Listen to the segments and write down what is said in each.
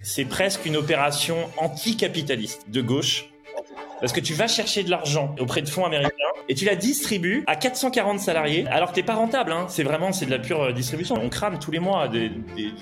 C'est presque une opération anticapitaliste de gauche. Parce que tu vas chercher de l'argent auprès de fonds américains et tu la distribues à 440 salariés alors que t'es pas rentable. Hein. C'est vraiment c'est de la pure euh, distribution. On crame tous les mois des,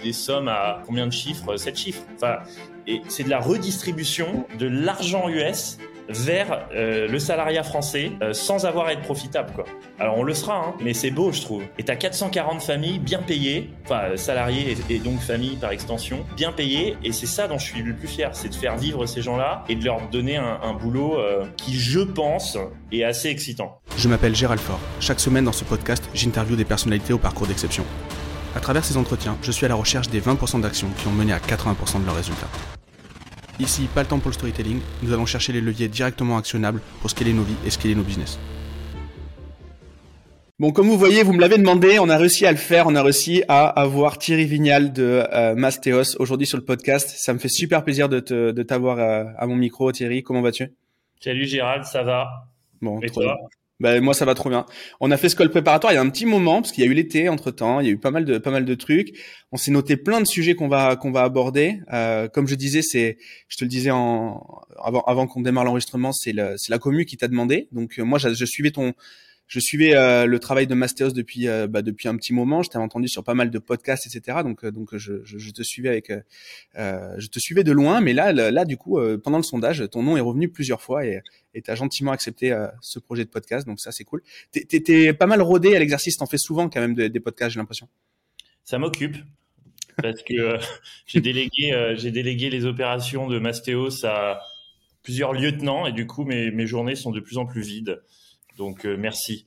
des, sommes à combien de chiffres? 7 chiffres. Enfin, et c'est de la redistribution de l'argent US vers euh, le salariat français euh, sans avoir à être profitable quoi. Alors on le sera hein, mais c'est beau je trouve. Et t'as 440 familles bien payées, enfin salariés et, donc familles par extension, bien payées et c'est ça dont je suis le plus fier, c'est de faire vivre ces gens-là et de leur donner un, boulot euh, qui je pense est assez excitant. Je m'appelle Gérald Fort. Chaque semaine dans ce podcast, j'interviewe des personnalités au parcours d'exception. À travers ces entretiens, je suis à la recherche des 20% d'actions qui ont mené à 80% de leurs résultats. Ici, pas le temps pour le storytelling, nous allons chercher les leviers directement actionnables pour scaler nos vies et scaler nos business. Bon, comme vous voyez, vous me l'avez demandé, on a réussi à le faire, on a réussi à avoir Thierry Vignal de euh, Mastéos aujourd'hui sur le podcast. Ça me fait super plaisir de, de t'avoir euh, à mon micro, Thierry. Comment vas-tu? Salut Gérald, ça va? Bon, et toi? Ben, moi, ça va trop bien. On a fait ce call préparatoire il y a un petit moment parce qu'il y a eu l'été entre temps, il y a eu pas mal de pas mal de trucs. On s'est noté plein de sujets qu'on va qu'on va aborder. Euh, comme je disais, c'est, je te le disais en avant avant qu'on démarre l'enregistrement, c'est c'est la commu qui t'a demandé. Donc euh, moi, je, je suivais ton je suivais euh, le travail de Mastéos depuis euh, bah, depuis un petit moment. Je t'avais entendu sur pas mal de podcasts, etc. Donc euh, donc je, je, je, te suivais avec je te suivais de loin, mais là là, du coup pendant le sondage, ton nom est revenu plusieurs fois et et t'as gentiment accepté ce projet de podcast. Donc ça c'est cool. T'es pas mal rodé à l'exercice. T'en fais souvent quand même des podcasts, j'ai l'impression. Ça m'occupe parce que j'ai délégué j'ai délégué les opérations de Mastéos à plusieurs lieutenants et du coup mes mes journées sont de plus en plus vides. Donc euh, merci.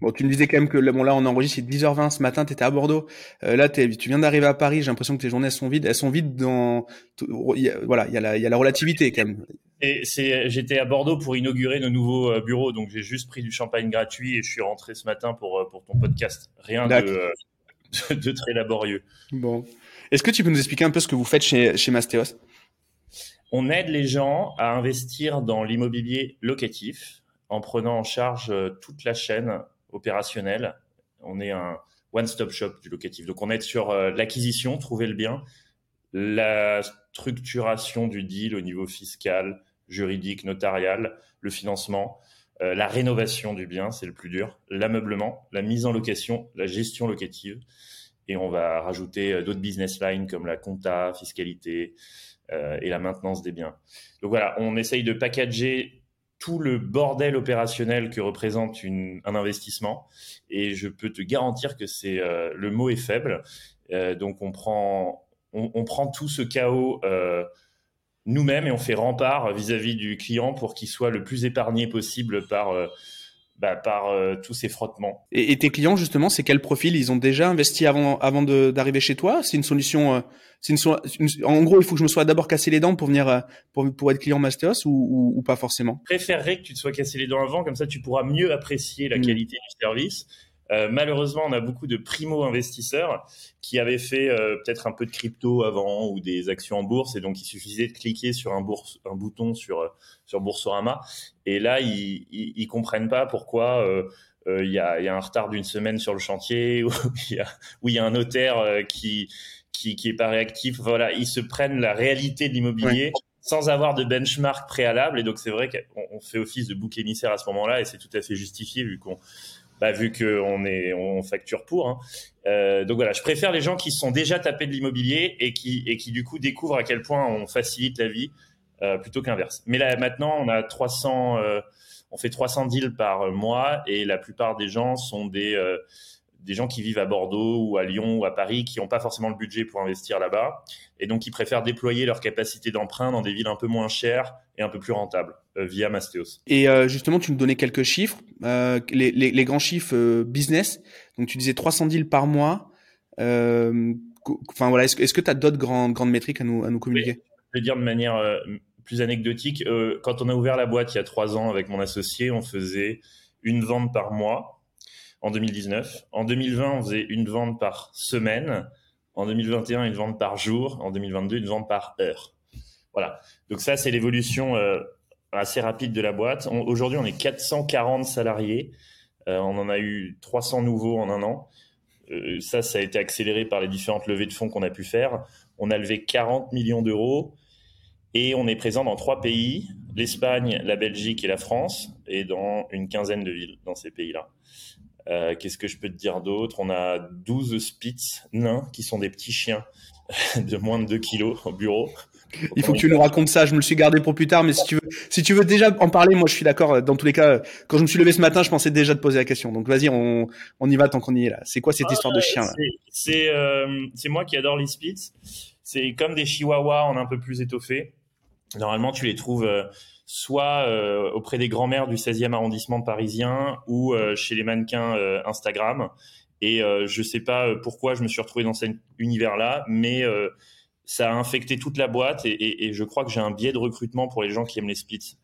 Bon, tu me disais quand même que bon là on enregistre c'est 10h20 ce matin, tu étais à Bordeaux. Euh, là tu viens d'arriver à Paris, j'ai l'impression que tes journées elles sont vides, elles sont vides dans voilà, il y a la il y a la relativité quand même. Et c'est j'étais à Bordeaux pour inaugurer nos nouveaux euh, bureaux donc j'ai juste pris du champagne gratuit et je suis rentré ce matin pour pour ton podcast. Rien de, de très laborieux. Bon. Est-ce que tu peux nous expliquer un peu ce que vous faites chez chez Mastéos? On aide les gens à investir dans l'immobilier locatif en prenant en charge euh, toute la chaîne opérationnelle. On est un one-stop shop du locatif. Donc on est sur euh, l'acquisition, trouver le bien, la structuration du deal au niveau fiscal, juridique, notarial, le financement, euh, la rénovation du bien, c'est le plus dur, l'ameublement, la mise en location, la gestion locative. Et on va rajouter d'autres business lines comme la compta, fiscalité et la maintenance des biens. Donc voilà, on essaye de packager tout le bordel opérationnel que représente un investissement. Et je peux te garantir que c'est euh, le mot est faible. Euh, donc on prend, on, prend tout ce chaos euh, nous-mêmes et on fait rempart vis-à-vis du client pour qu'il soit le plus épargné possible par bah, par tous ces frottements. Et, tes clients justement, c'est quel profil? Ils ont déjà investi avant avant d'arriver chez toi? C'est une solution c'est une, en gros, il faut que je me sois d'abord cassé les dents pour venir euh, pour, pour être client Mastéos ou, ou, pas forcément? Je préférerais que tu te sois cassé les dents avant, comme ça tu pourras mieux apprécier la mm. qualité du service. Euh, malheureusement, on a beaucoup de primo-investisseurs qui avaient fait euh, peut-être un peu de crypto avant ou des actions en bourse, et donc il suffisait de cliquer sur un, bourse, un bouton sur, sur Boursorama, et là, ils, ils, comprennent pas pourquoi il y, a, y, a, un retard d'une semaine sur le chantier, ou il y a, y a un notaire qui qui, qui est pas réactif. Voilà, ils se prennent la réalité de l'immobilier. sans avoir de benchmark préalable et donc c'est vrai qu'on fait office de bouc émissaire à ce moment-là et c'est tout à fait justifié vu qu'on bah, vu qu'on est on facture pour hein. euh, donc voilà je préfère les gens qui sont déjà tapés de l'immobilier et qui et qui du coup découvrent à quel point on facilite la vie euh, plutôt qu'inverse mais là maintenant on a 300 euh, on fait 300 deals par mois et la plupart des gens sont des euh, des gens qui vivent à Bordeaux ou à Lyon ou à Paris qui n'ont pas forcément le budget pour investir là-bas et donc qui préfèrent déployer leur capacité d'emprunt dans des villes un peu moins chères et un peu plus rentables via Mastéos. Et euh, justement, tu nous donnais quelques chiffres, euh, les, les, les, grands chiffres business. Donc tu disais 300 deals par mois. Enfin voilà, est-ce, que tu as d'autres grandes, grandes métriques à nous, à nous communiquer? Je vais dire de manière plus anecdotique. quand on a ouvert la boîte il y a trois ans avec mon associé, on faisait une vente par mois en 2019. En 2020, on faisait une vente par semaine. En 2021, une vente par jour. En 2022, une vente par heure. Voilà. Donc ça, c'est l'évolution euh, assez rapide de la boîte. Aujourd'hui, on est 440 salariés. Euh, on en a eu 300 nouveaux en un an. ça, ça a été accéléré par les différentes levées de fonds qu'on a pu faire. On a levé 40 millions d'euros et on est présent dans trois pays, l'Espagne, la Belgique et la France, et dans une quinzaine de villes dans ces pays-là. Euh, qu'est-ce que je peux te dire d'autre? On a 12 Spitz nains, qui sont des petits chiens de moins de 2 kilos au bureau. Il faut que tu nous racontes ça. Je me le suis gardé pour plus tard, mais si tu veux, si tu veux déjà en parler, moi je suis d'accord. Dans tous les cas, quand je me suis levé ce matin, je pensais déjà te poser la question. Donc vas-y, on, on y va tant qu'on y est là. C'est quoi cette ah, histoire de chien là? C'est euh, c'est moi qui adore les Spitz. C'est comme des chihuahuas en un peu plus étoffé. Normalement, tu les trouves euh, soit euh, auprès des grands-mères du 16e arrondissement parisien ou chez les mannequins Instagram. Et je sais pas pourquoi je me suis retrouvé dans cet univers-là, mais ça a infecté toute la boîte et, et je crois que j'ai un biais de recrutement pour les gens qui aiment les spits.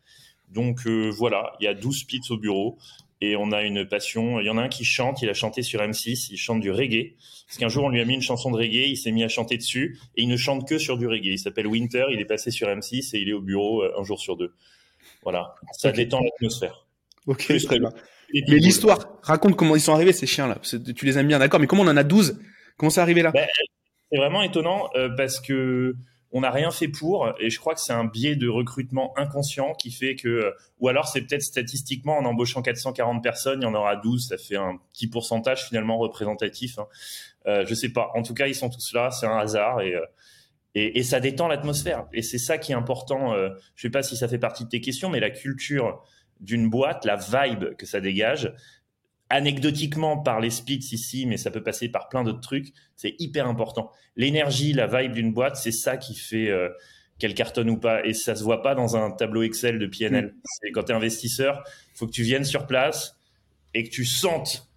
Donc voilà, il y a 12 spits au bureau et on a une passion. Il y en a un qui chante, il a chanté sur M6, il chante du reggae. Parce qu'un jour, on lui a mis une chanson de reggae, il s'est mis à chanter dessus, et il ne chante que sur du reggae. Il s'appelle Winter, il est passé sur M6 et il est au bureau euh, un jour sur deux. Voilà, ça détend l'atmosphère. Ok, très bien. Mais l'histoire, raconte comment ils sont arrivés ces chiens-là. Tu les aimes bien, d'accord, mais comment on en a 12 Comment c'est arrivé là? Ben, C'est vraiment étonnant euh, parce que on n'a rien fait pour, et je crois que c'est un biais de recrutement inconscient qui fait que, ou alors c'est peut-être statistiquement en embauchant 440 personnes, il y en aura 12, ça fait un petit pourcentage finalement représentatif. Hein. Euh, je sais pas. En tout cas, ils sont tous là, c'est un hasard et, euh, et, et ça détend l'atmosphère. Et c'est ça qui est important. Euh, je sais pas si ça fait partie de tes questions, mais la culture d'une boîte, la vibe que ça dégage, anecdotiquement par les spits ici, mais ça peut passer par plein d'autres trucs. C'est hyper important. L'énergie, la vibe d'une boîte, c'est ça qui fait euh, qu'elle cartonne ou pas. Et ça se voit pas dans un tableau Excel de PNL. Mm. C'est quand tu es investisseur, faut que tu viennes sur place et que tu sentes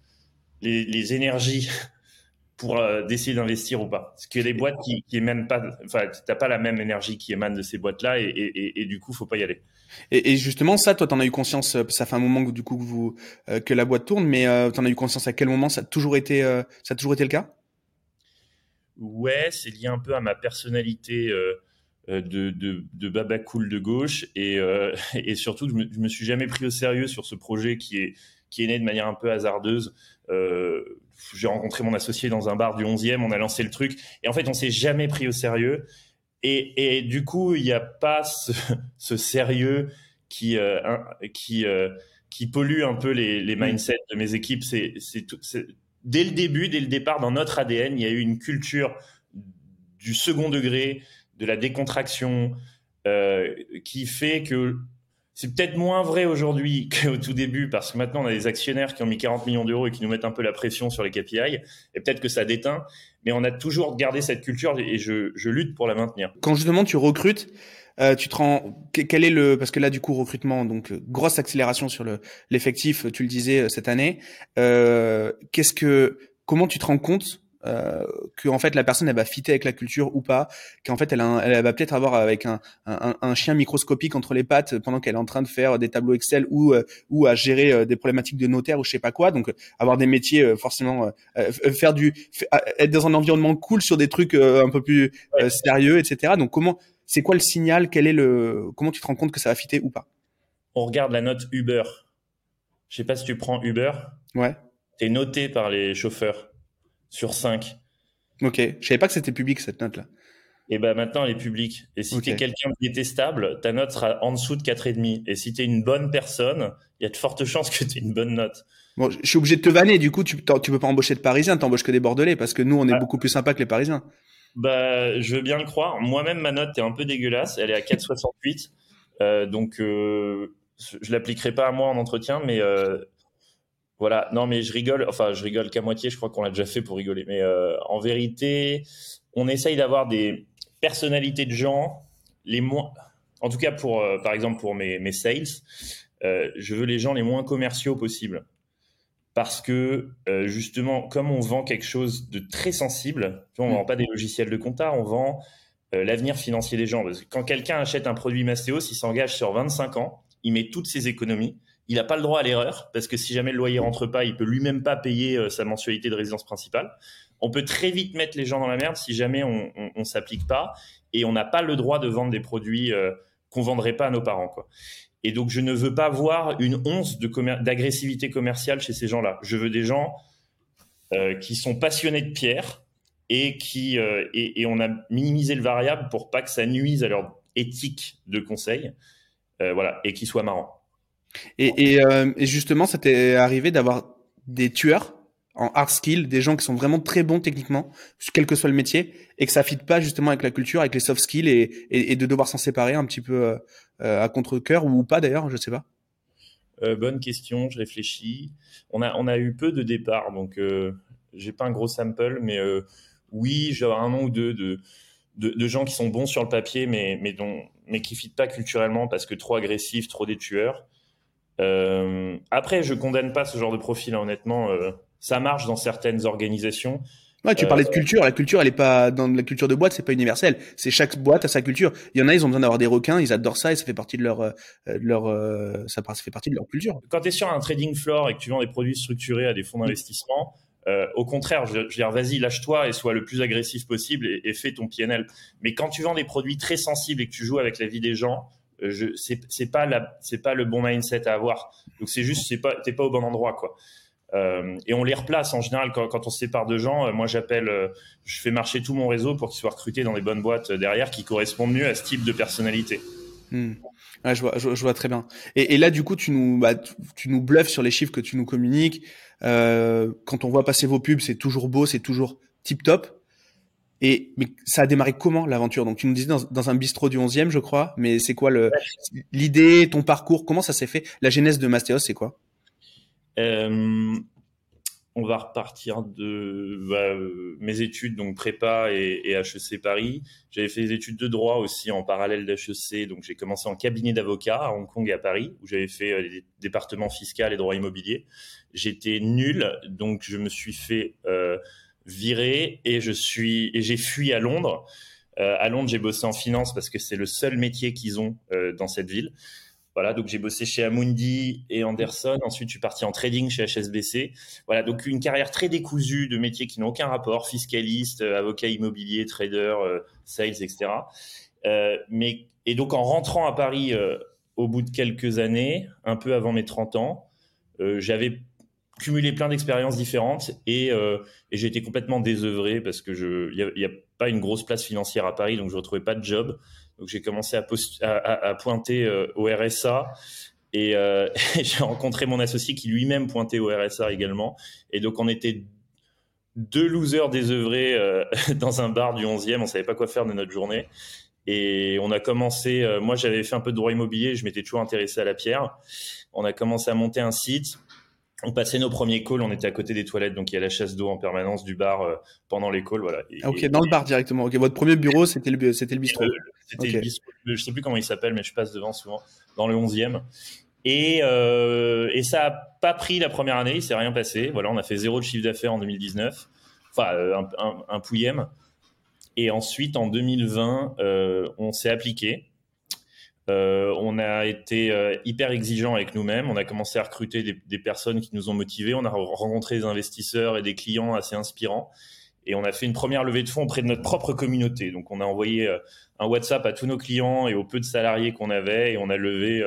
les, les énergies pour euh, décider d'investir ou pas. Parce que les boîtes qui, qui émanent pas, enfin, t'as pas la même énergie qui émane de ces boîtes-là et, et, et, du coup, faut pas y aller. Et, justement, ça, toi, t'en as eu conscience. Euh, ça fait un moment que du coup euh, que la boîte tourne, mais euh, t'en as eu conscience à quel moment? Ça a toujours été, ça a toujours été le cas? Ouais, c'est lié un peu à ma personnalité. de, de, de, baba cool de gauche et, surtout je me, je me suis jamais pris au sérieux sur ce projet qui est qui est né de manière un peu hasardeuse. Euh, j'ai rencontré mon associé dans un bar du 11e, on a lancé le truc et en fait on s'est jamais pris au sérieux et, et du coup, il n'y a pas ce, ce sérieux qui, euh, qui, euh, qui pollue un peu les, les mm. mindsets de mes équipes. C'est, c'est, dès le début, dès le départ, dans notre ADN, il y a eu une culture du second degré, de la décontraction, euh, qui fait que c'est peut-être moins vrai aujourd'hui qu'au tout début parce que maintenant on a des actionnaires qui ont mis 40 millions d'euros et qui nous mettent un peu la pression sur les KPI et peut-être que ça déteint, mais on a toujours gardé cette culture et je, je lutte pour la maintenir. Quand justement tu recrutes, euh, tu te rends quel est le parce que là du coup recrutement donc euh, grosse accélération sur le l'effectif tu le disais euh, cette année euh, qu'est-ce que comment tu te rends compte euh, que en fait la personne elle va fitter avec la culture ou pas, qu'en fait elle, elle va peut-être avoir avec un, un, un, chien microscopique entre les pattes pendant qu'elle est en train de faire des tableaux Excel ou euh, ou à gérer euh, des problématiques de notaire ou je sais pas quoi. Donc avoir des métiers forcément faire du être dans un environnement cool sur des trucs un peu plus sérieux, etc. Donc comment c'est quoi le signal? Quel est le comment tu te rends compte que ça va fitter ou pas? On regarde la note Uber. Je sais pas si tu prends Uber. Ouais. T'es noté par les chauffeurs sur 5. Ok, je savais pas que c'était public cette note-là. Et ben maintenant, elle est publique. Et si tu es quelqu'un de détestable, ta note sera en dessous de 4,5. Et si tu es une bonne personne, il y a de fortes chances que tu aies une bonne note. Bon, je suis obligé de te vanner, du coup, tu, tu peux pas embaucher de Parisiens, t'embauches que des Bordelais, parce que nous, on est ah. beaucoup plus sympa que les Parisiens. Bah, je veux bien le croire. Moi-même, ma note est un peu dégueulasse. Elle est à 4,68. Euh, donc, euh, je l'appliquerai pas à moi en entretien, mais euh, voilà, non, mais je rigole, enfin, je rigole qu'à moitié, je crois qu'on l'a déjà fait pour rigoler. Mais euh, en vérité, on essaye d'avoir des personnalités de gens les moins. En tout cas, pour, euh, par exemple, pour mes, mes sales, euh, je veux les gens les moins commerciaux possibles. Parce que, justement, comme on vend quelque chose de très sensible, on ne vend pas des logiciels de compta, on vend l'avenir financier des gens. Parce que quand quelqu'un achète un produit Mastéos, il s'engage sur 25 ans, il met toutes ses économies il n'a pas le droit à l'erreur parce que si jamais le loyer rentre pas, il peut lui-même pas payer euh, sa mensualité de résidence principale. On peut très vite mettre les gens dans la merde si jamais on, on, s'applique pas et on n'a pas le droit de vendre des produits euh, qu'on vendrait pas à nos parents. Et donc je ne veux pas voir une once d'agressivité commerciale chez ces gens-là. Je veux des gens qui sont passionnés de pierre et qui et, et, on a minimisé le variable pour pas que ça nuise à leur éthique de conseil, voilà, et qui soit marrant. Et, et justement, ça t'est arrivé d'avoir des tueurs en hard skill, des gens qui sont vraiment très bons techniquement, quel que soit le métier, et que ça fit pas justement avec la culture, avec les soft skills, et, et, de devoir s'en séparer un petit peu euh, euh, à contre-cœur ou pas d'ailleurs, je sais pas. Euh, bonne question, je réfléchis. On a on a eu peu de départs, donc euh, j'ai pas un gros sample, mais oui, j'ai un nom ou deux de, de, de gens qui sont bons sur le papier, mais mais dont mais qui fit pas culturellement parce que trop agressifs, trop des tueurs. Après, je condamne pas ce genre de profil, hein, honnêtement ça marche dans certaines organisations. Ouais, tu parlais de euh, culture. La culture, elle est pas dans la culture de boîte, c'est pas universel. C'est chaque boîte a sa culture. Il y en a, ils ont besoin d'avoir des requins, ils adorent ça et ça fait partie de leur, euh, leur, euh, ça, fait partie de leur culture. Quand tu es sur un trading floor et que tu vends des produits structurés à des fonds d'investissement, au contraire, je, veux dire, vas-y, lâche-toi et sois le plus agressif possible et, et fais ton PNL. Mais quand tu vends des produits très sensibles et que tu joues avec la vie des gens, je, c'est, pas la, c'est pas le bon mindset à avoir. Donc c'est juste, c'est pas, t'es pas au bon endroit, quoi. Euh, et on les replace en général quand, on se sépare de gens. Euh, moi, j'appelle, euh, je fais marcher tout mon réseau pour qu'ils soient recrutés dans les bonnes boîtes derrière qui correspondent mieux à ce type de personnalité. Hmm. Je vois, je, vois très bien. Et, là, du coup, tu nous, bah, tu, nous bluffes sur les chiffres que tu nous communiques. Quand on voit passer vos pubs, c'est toujours beau, c'est toujours tip top. Et mais ça a démarré comment l'aventure? Donc tu nous disais dans, dans, un bistrot du 11e, je crois. Mais c'est quoi l'idée, ton parcours Comment ça s'est fait? La genèse de Mastéos, c'est quoi? Euh, on va repartir de bah, mes études, donc prépa et, et HEC Paris. J'avais fait des études de droit aussi en parallèle d'HEC, donc j'ai commencé en cabinet d'avocat à Hong Kong et à Paris, où j'avais fait les euh, départements fiscal et droit immobilier. J'étais nul, donc je me suis fait virer et je suis et j'ai fui à Londres. Euh, à Londres, j'ai bossé en finance parce que c'est le seul métier qu'ils ont euh, dans cette ville. Voilà, donc j'ai bossé chez Amundi et Anderson. Ensuite, je suis parti en trading chez HSBC. Voilà, donc une carrière très décousue de métiers qui n'ont aucun rapport, fiscaliste, euh, avocat immobilier, trader, sales, etc. Mais et donc en rentrant à Paris au bout de quelques années, un peu avant mes 30 ans, j'avais cumulé plein d'expériences différentes et, et j'ai été complètement désœuvré parce que je il y, a pas une grosse place financière à Paris, donc je retrouvais pas de job. Donc j'ai commencé à, à, à, pointer euh, au RSA et, euh, j'ai rencontré mon associé qui lui-même pointait au RSA également. Et donc on était deux losers désœuvrés euh, dans un bar du 11e, on savait pas quoi faire de notre journée. Et on a commencé, euh, moi j'avais fait un peu de droit immobilier, je m'étais toujours intéressé à la pierre. On a commencé à monter un site on passait nos premiers calls, on était à côté des toilettes, donc il y a la chasse d'eau en permanence du bar euh, pendant les calls, voilà. Ah, ok, dans le bar directement. Ok, votre premier bureau, c'était le, c'était le bistrot. c'était le bistrot. Je sais plus comment il s'appelle, mais je passe devant souvent, dans le 11e. Et, euh, et ça a pas pris la première année, il s'est rien passé. Voilà, on a fait zéro de chiffre d'affaires en 2019, enfin euh, un, un, un pouillème. Et ensuite, en 2020, euh, on s'est appliqué. Euh, on a été euh, hyper exigeant avec nous-mêmes. On a commencé à recruter des, des, personnes qui nous ont motivés. On a rencontré des investisseurs et des clients assez inspirants. Et on a fait une première levée de fonds auprès de notre propre communauté. Donc, on a envoyé euh, un WhatsApp à tous nos clients et aux peu de salariés qu'on avait. Et on a levé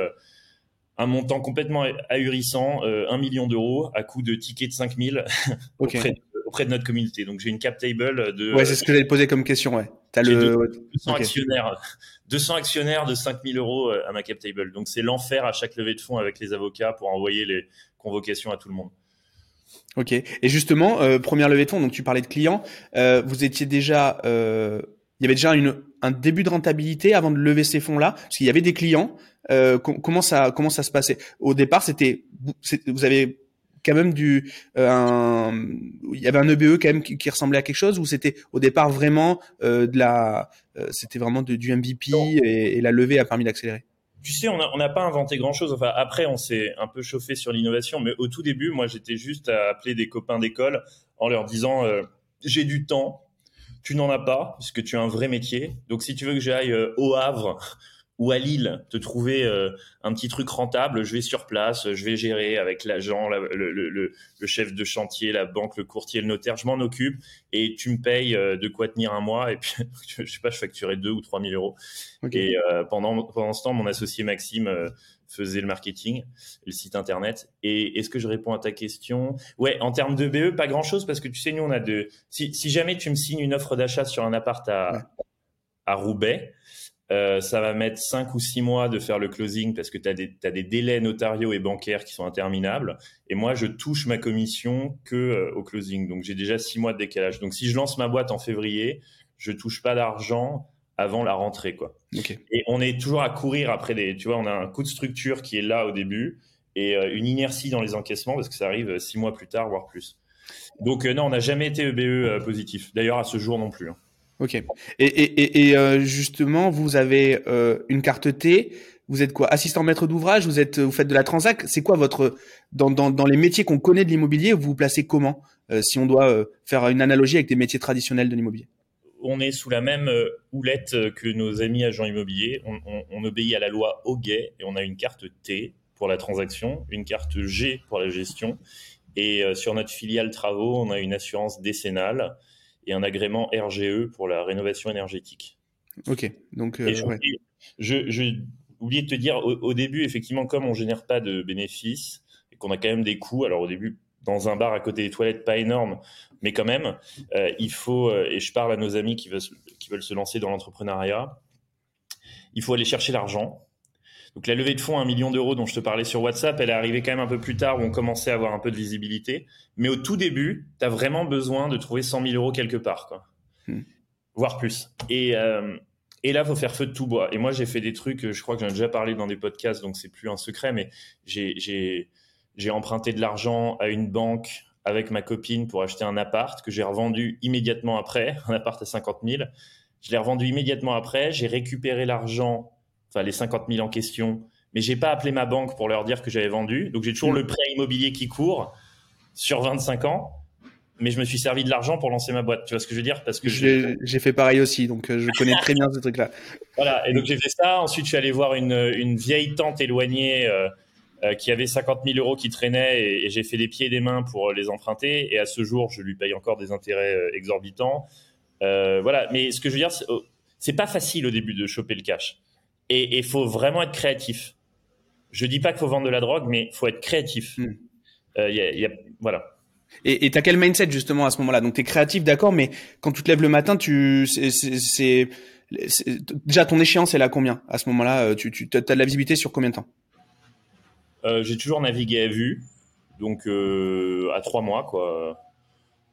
un montant complètement ahurissant, un million d'euros à coût de tickets de 5000 okay. auprès, auprès de notre communauté. Donc, j'ai une cap table de. Ouais, c'est ce que j'allais poser comme question, ouais. T'as le 200 okay. actionnaires, 200 actionnaires de 5000 euros euh, à ma cap table. Donc c'est l'enfer à chaque levée de fonds avec les avocats pour envoyer les convocations à tout le monde. Ok. Et justement, euh, première levée de fonds. Donc tu parlais de clients. Euh, vous étiez déjà, il y avait déjà une, un début de rentabilité avant de lever ces fonds-là, parce qu'il y avait des clients. Comment ça, comment ça se passait? Au départ, c'était, vous avez quand même du euh, un, il y avait un EBE quand même qui, qui ressemblait à quelque chose ou c'était au départ vraiment euh, de la euh, c'était vraiment de, du MVP et, et, la levée a permis d'accélérer? Tu sais, on n'a pas inventé grand-chose. Enfin, après, on s'est un peu chauffé sur l'innovation, mais au tout début, moi, j'étais juste à appeler des copains d'école en leur disant euh, j'ai du temps, tu n'en as pas, parce que tu as un vrai métier. Donc, si tu veux que j'aille au Havre ou à Lille, te trouver euh, un petit truc rentable, je vais sur place, je vais gérer avec l'agent, le, le, le, chef de chantier, la banque, le courtier, le notaire, je m'en occupe et tu me payes euh, de quoi tenir un mois et puis je sais pas, je facturais 2 ou 3 000 euros. Et euh, pendant, pendant ce temps, mon associé Maxime faisait le marketing, le site internet. Et est-ce que je réponds à ta question? Ouais, en termes de BE, pas grand-chose parce que tu sais, nous on a de. Si, si jamais tu me signes une offre d'achat sur un appart à, à Roubaix, euh, ça va mettre 5 ou 6 mois de faire le closing parce que tu as, as, des délais notariaux et bancaires qui sont interminables. Et moi, je touche ma commission que euh, au closing. Donc, j'ai déjà 6 mois de décalage. Donc, si je lance ma boîte en février, je touche pas d'argent avant la rentrée. quoi. Et on est toujours à courir après des... Tu vois, on a un coût de structure qui est là au début et euh, une inertie dans les encaissements parce que ça arrive 6 mois plus tard, voire plus. Donc, non, on n'a jamais été EBE positif. D'ailleurs, à ce jour non plus. Hein. Ok. Et, euh, justement, vous avez euh, une carte T. Vous êtes quoi? Assistant maître d'ouvrage? Vous êtes, vous faites de la transac? C'est quoi votre dans, dans, dans les métiers qu'on connaît de l'immobilier Vous vous placez comment? Euh, Si on doit faire une analogie avec des métiers traditionnels de l'immobilier on est sous la même houlette que nos amis agents immobiliers. On, obéit à la loi au guet et on a une carte T pour la transaction, une carte G pour la gestion. Et sur notre filiale travaux, on a une assurance décennale et un agrément RGE pour la rénovation énergétique. Ok, donc euh, je, je, oublié de te dire au, début, effectivement, comme on génère pas de bénéfices et qu'on a quand même des coûts, alors au début, dans un bar à côté des toilettes, pas énorme, mais quand même, euh, il faut, euh, et je parle à nos amis qui veulent, qui veulent se lancer dans l'entrepreneuriat, il faut aller chercher l'argent. Donc la levée de fonds, un million d'euros dont je te parlais sur WhatsApp, elle est arrivée quand même un peu plus tard où on commençait à avoir un peu de visibilité. Mais au tout début, tu as vraiment besoin de trouver 100 000 euros quelque part, quoi. Hmm. voire plus. Et, euh, et là, faut faire feu de tout bois. Et moi, j'ai fait des trucs, je crois que j'en ai déjà parlé dans des podcasts, donc c'est plus un secret, mais j'ai emprunté de l'argent à une banque avec ma copine pour acheter un appart que j'ai revendu immédiatement après, un appart à 50 000. Je l'ai revendu immédiatement après, j'ai récupéré l'argent enfin les 50 000 en question, mais j'ai pas appelé ma banque pour leur dire que j'avais vendu. Donc j'ai toujours mm. le prêt immobilier qui court sur 25 ans, mais je me suis servi de l'argent pour lancer ma boîte. Tu vois ce que je veux dire? Parce que j'ai fait pareil aussi, donc euh, je connais très bien ce truc-là. Voilà, et donc j'ai fait ça. Ensuite, je suis allé voir une, une vieille tante éloignée. Euh, euh, qui avait 50 000 euros qui traînaient et, j'ai fait des pieds et des mains pour les emprunter. Et à ce jour, je lui paye encore des intérêts exorbitants. voilà. Mais ce que je veux dire, c'est pas facile au début de choper le cash. Et il faut vraiment être créatif. Je dis pas qu'il faut vendre de la drogue, mais il faut être créatif. Hmm. Euh, y a, voilà. Et tu as quel mindset justement à ce moment-là? Donc tu es créatif, d'accord, mais quand tu te lèves le matin, tu c'est déjà ton échéance elle à combien à ce moment-là? Euh, Tu, tu as de la visibilité sur combien de temps? Euh, J'ai toujours navigué à vue, donc euh, à trois mois quoi.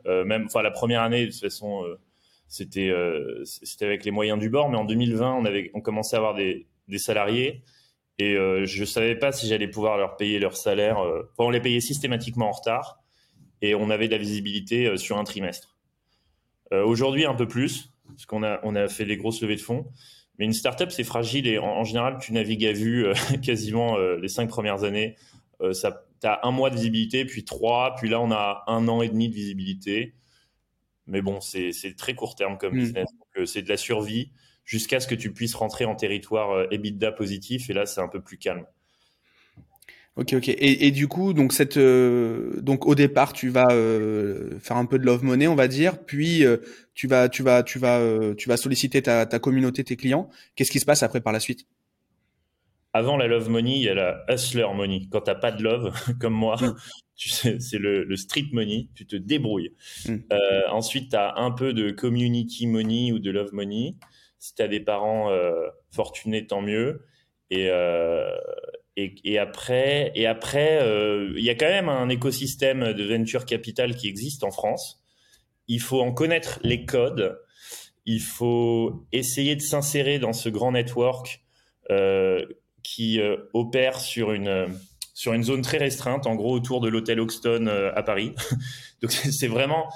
Euh, même, enfin la première année de toute façon c'était euh, c'était avec les moyens du bord. Mais en 2020, on avait on commençait à avoir des, salariés et euh, je savais pas si j'allais pouvoir leur payer leur salaire. Euh, on les payait systématiquement en retard et on avait de la visibilité euh, sur un trimestre. Aujourd'hui, un peu plus parce qu'on a on a fait des grosses levées de fonds. Mais une startup, c'est fragile et en, général, tu navigues à vue quasiment les cinq premières années. ça, tu as un mois de visibilité, puis trois, puis là, on a un an et demi de visibilité. Mais bon, c'est très court terme comme mm. business. Euh, c'est de la survie jusqu'à ce que tu puisses rentrer en territoire euh, EBITDA positif. Et là, c'est un peu plus calme. Ok, ok. Et, et, du coup, donc cette, euh, donc au départ, tu vas faire un peu de love money, on va dire, puis tu vas, tu vas, tu vas, tu vas solliciter ta, ta communauté, tes clients. Qu'est-ce qui se passe après par la suite? Avant la love money, il y a la hustler money. Quand t'as pas de love, comme moi, mm c'est le, le, street money, tu te débrouilles. Hmm. Euh, ensuite, tu as un peu de community money ou de love money. Si tu as des parents euh, fortunés, tant mieux. Et, euh, et, et, après, et après, il y a quand même un écosystème de venture capital qui existe en France. Il faut en connaître les codes. Il faut essayer de s'insérer dans ce grand network qui opère sur une sur une zone très restreinte, en gros autour de l'hôtel Hoxton euh, à Paris. Donc c'est vraiment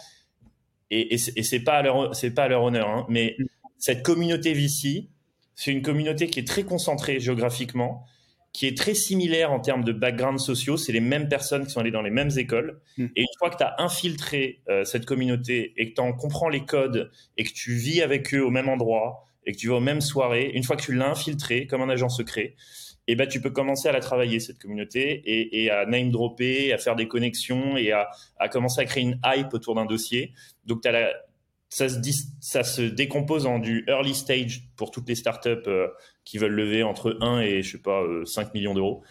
et, et c'est pas à leur c'est pas à leur honneur, hein, mais cette communauté VC, c'est une communauté qui est très concentrée géographiquement, qui est très similaire en termes de background sociaux. C'est les mêmes personnes qui sont allées dans les mêmes écoles. Mm. Et une fois que tu as infiltré euh, cette communauté et que tu en comprends les codes et que tu vis avec eux au même endroit et que tu vas aux mêmes soirées, une fois que tu l'as infiltré comme un agent secret, et ben tu peux commencer à la travailler cette communauté et, à name dropper, à faire des connexions et à, commencer à créer une hype autour d'un dossier. Donc ça se, ça se décompose en du early stage pour toutes les startups euh, qui veulent lever entre 1 et je sais pas 5 euh, millions d'euros.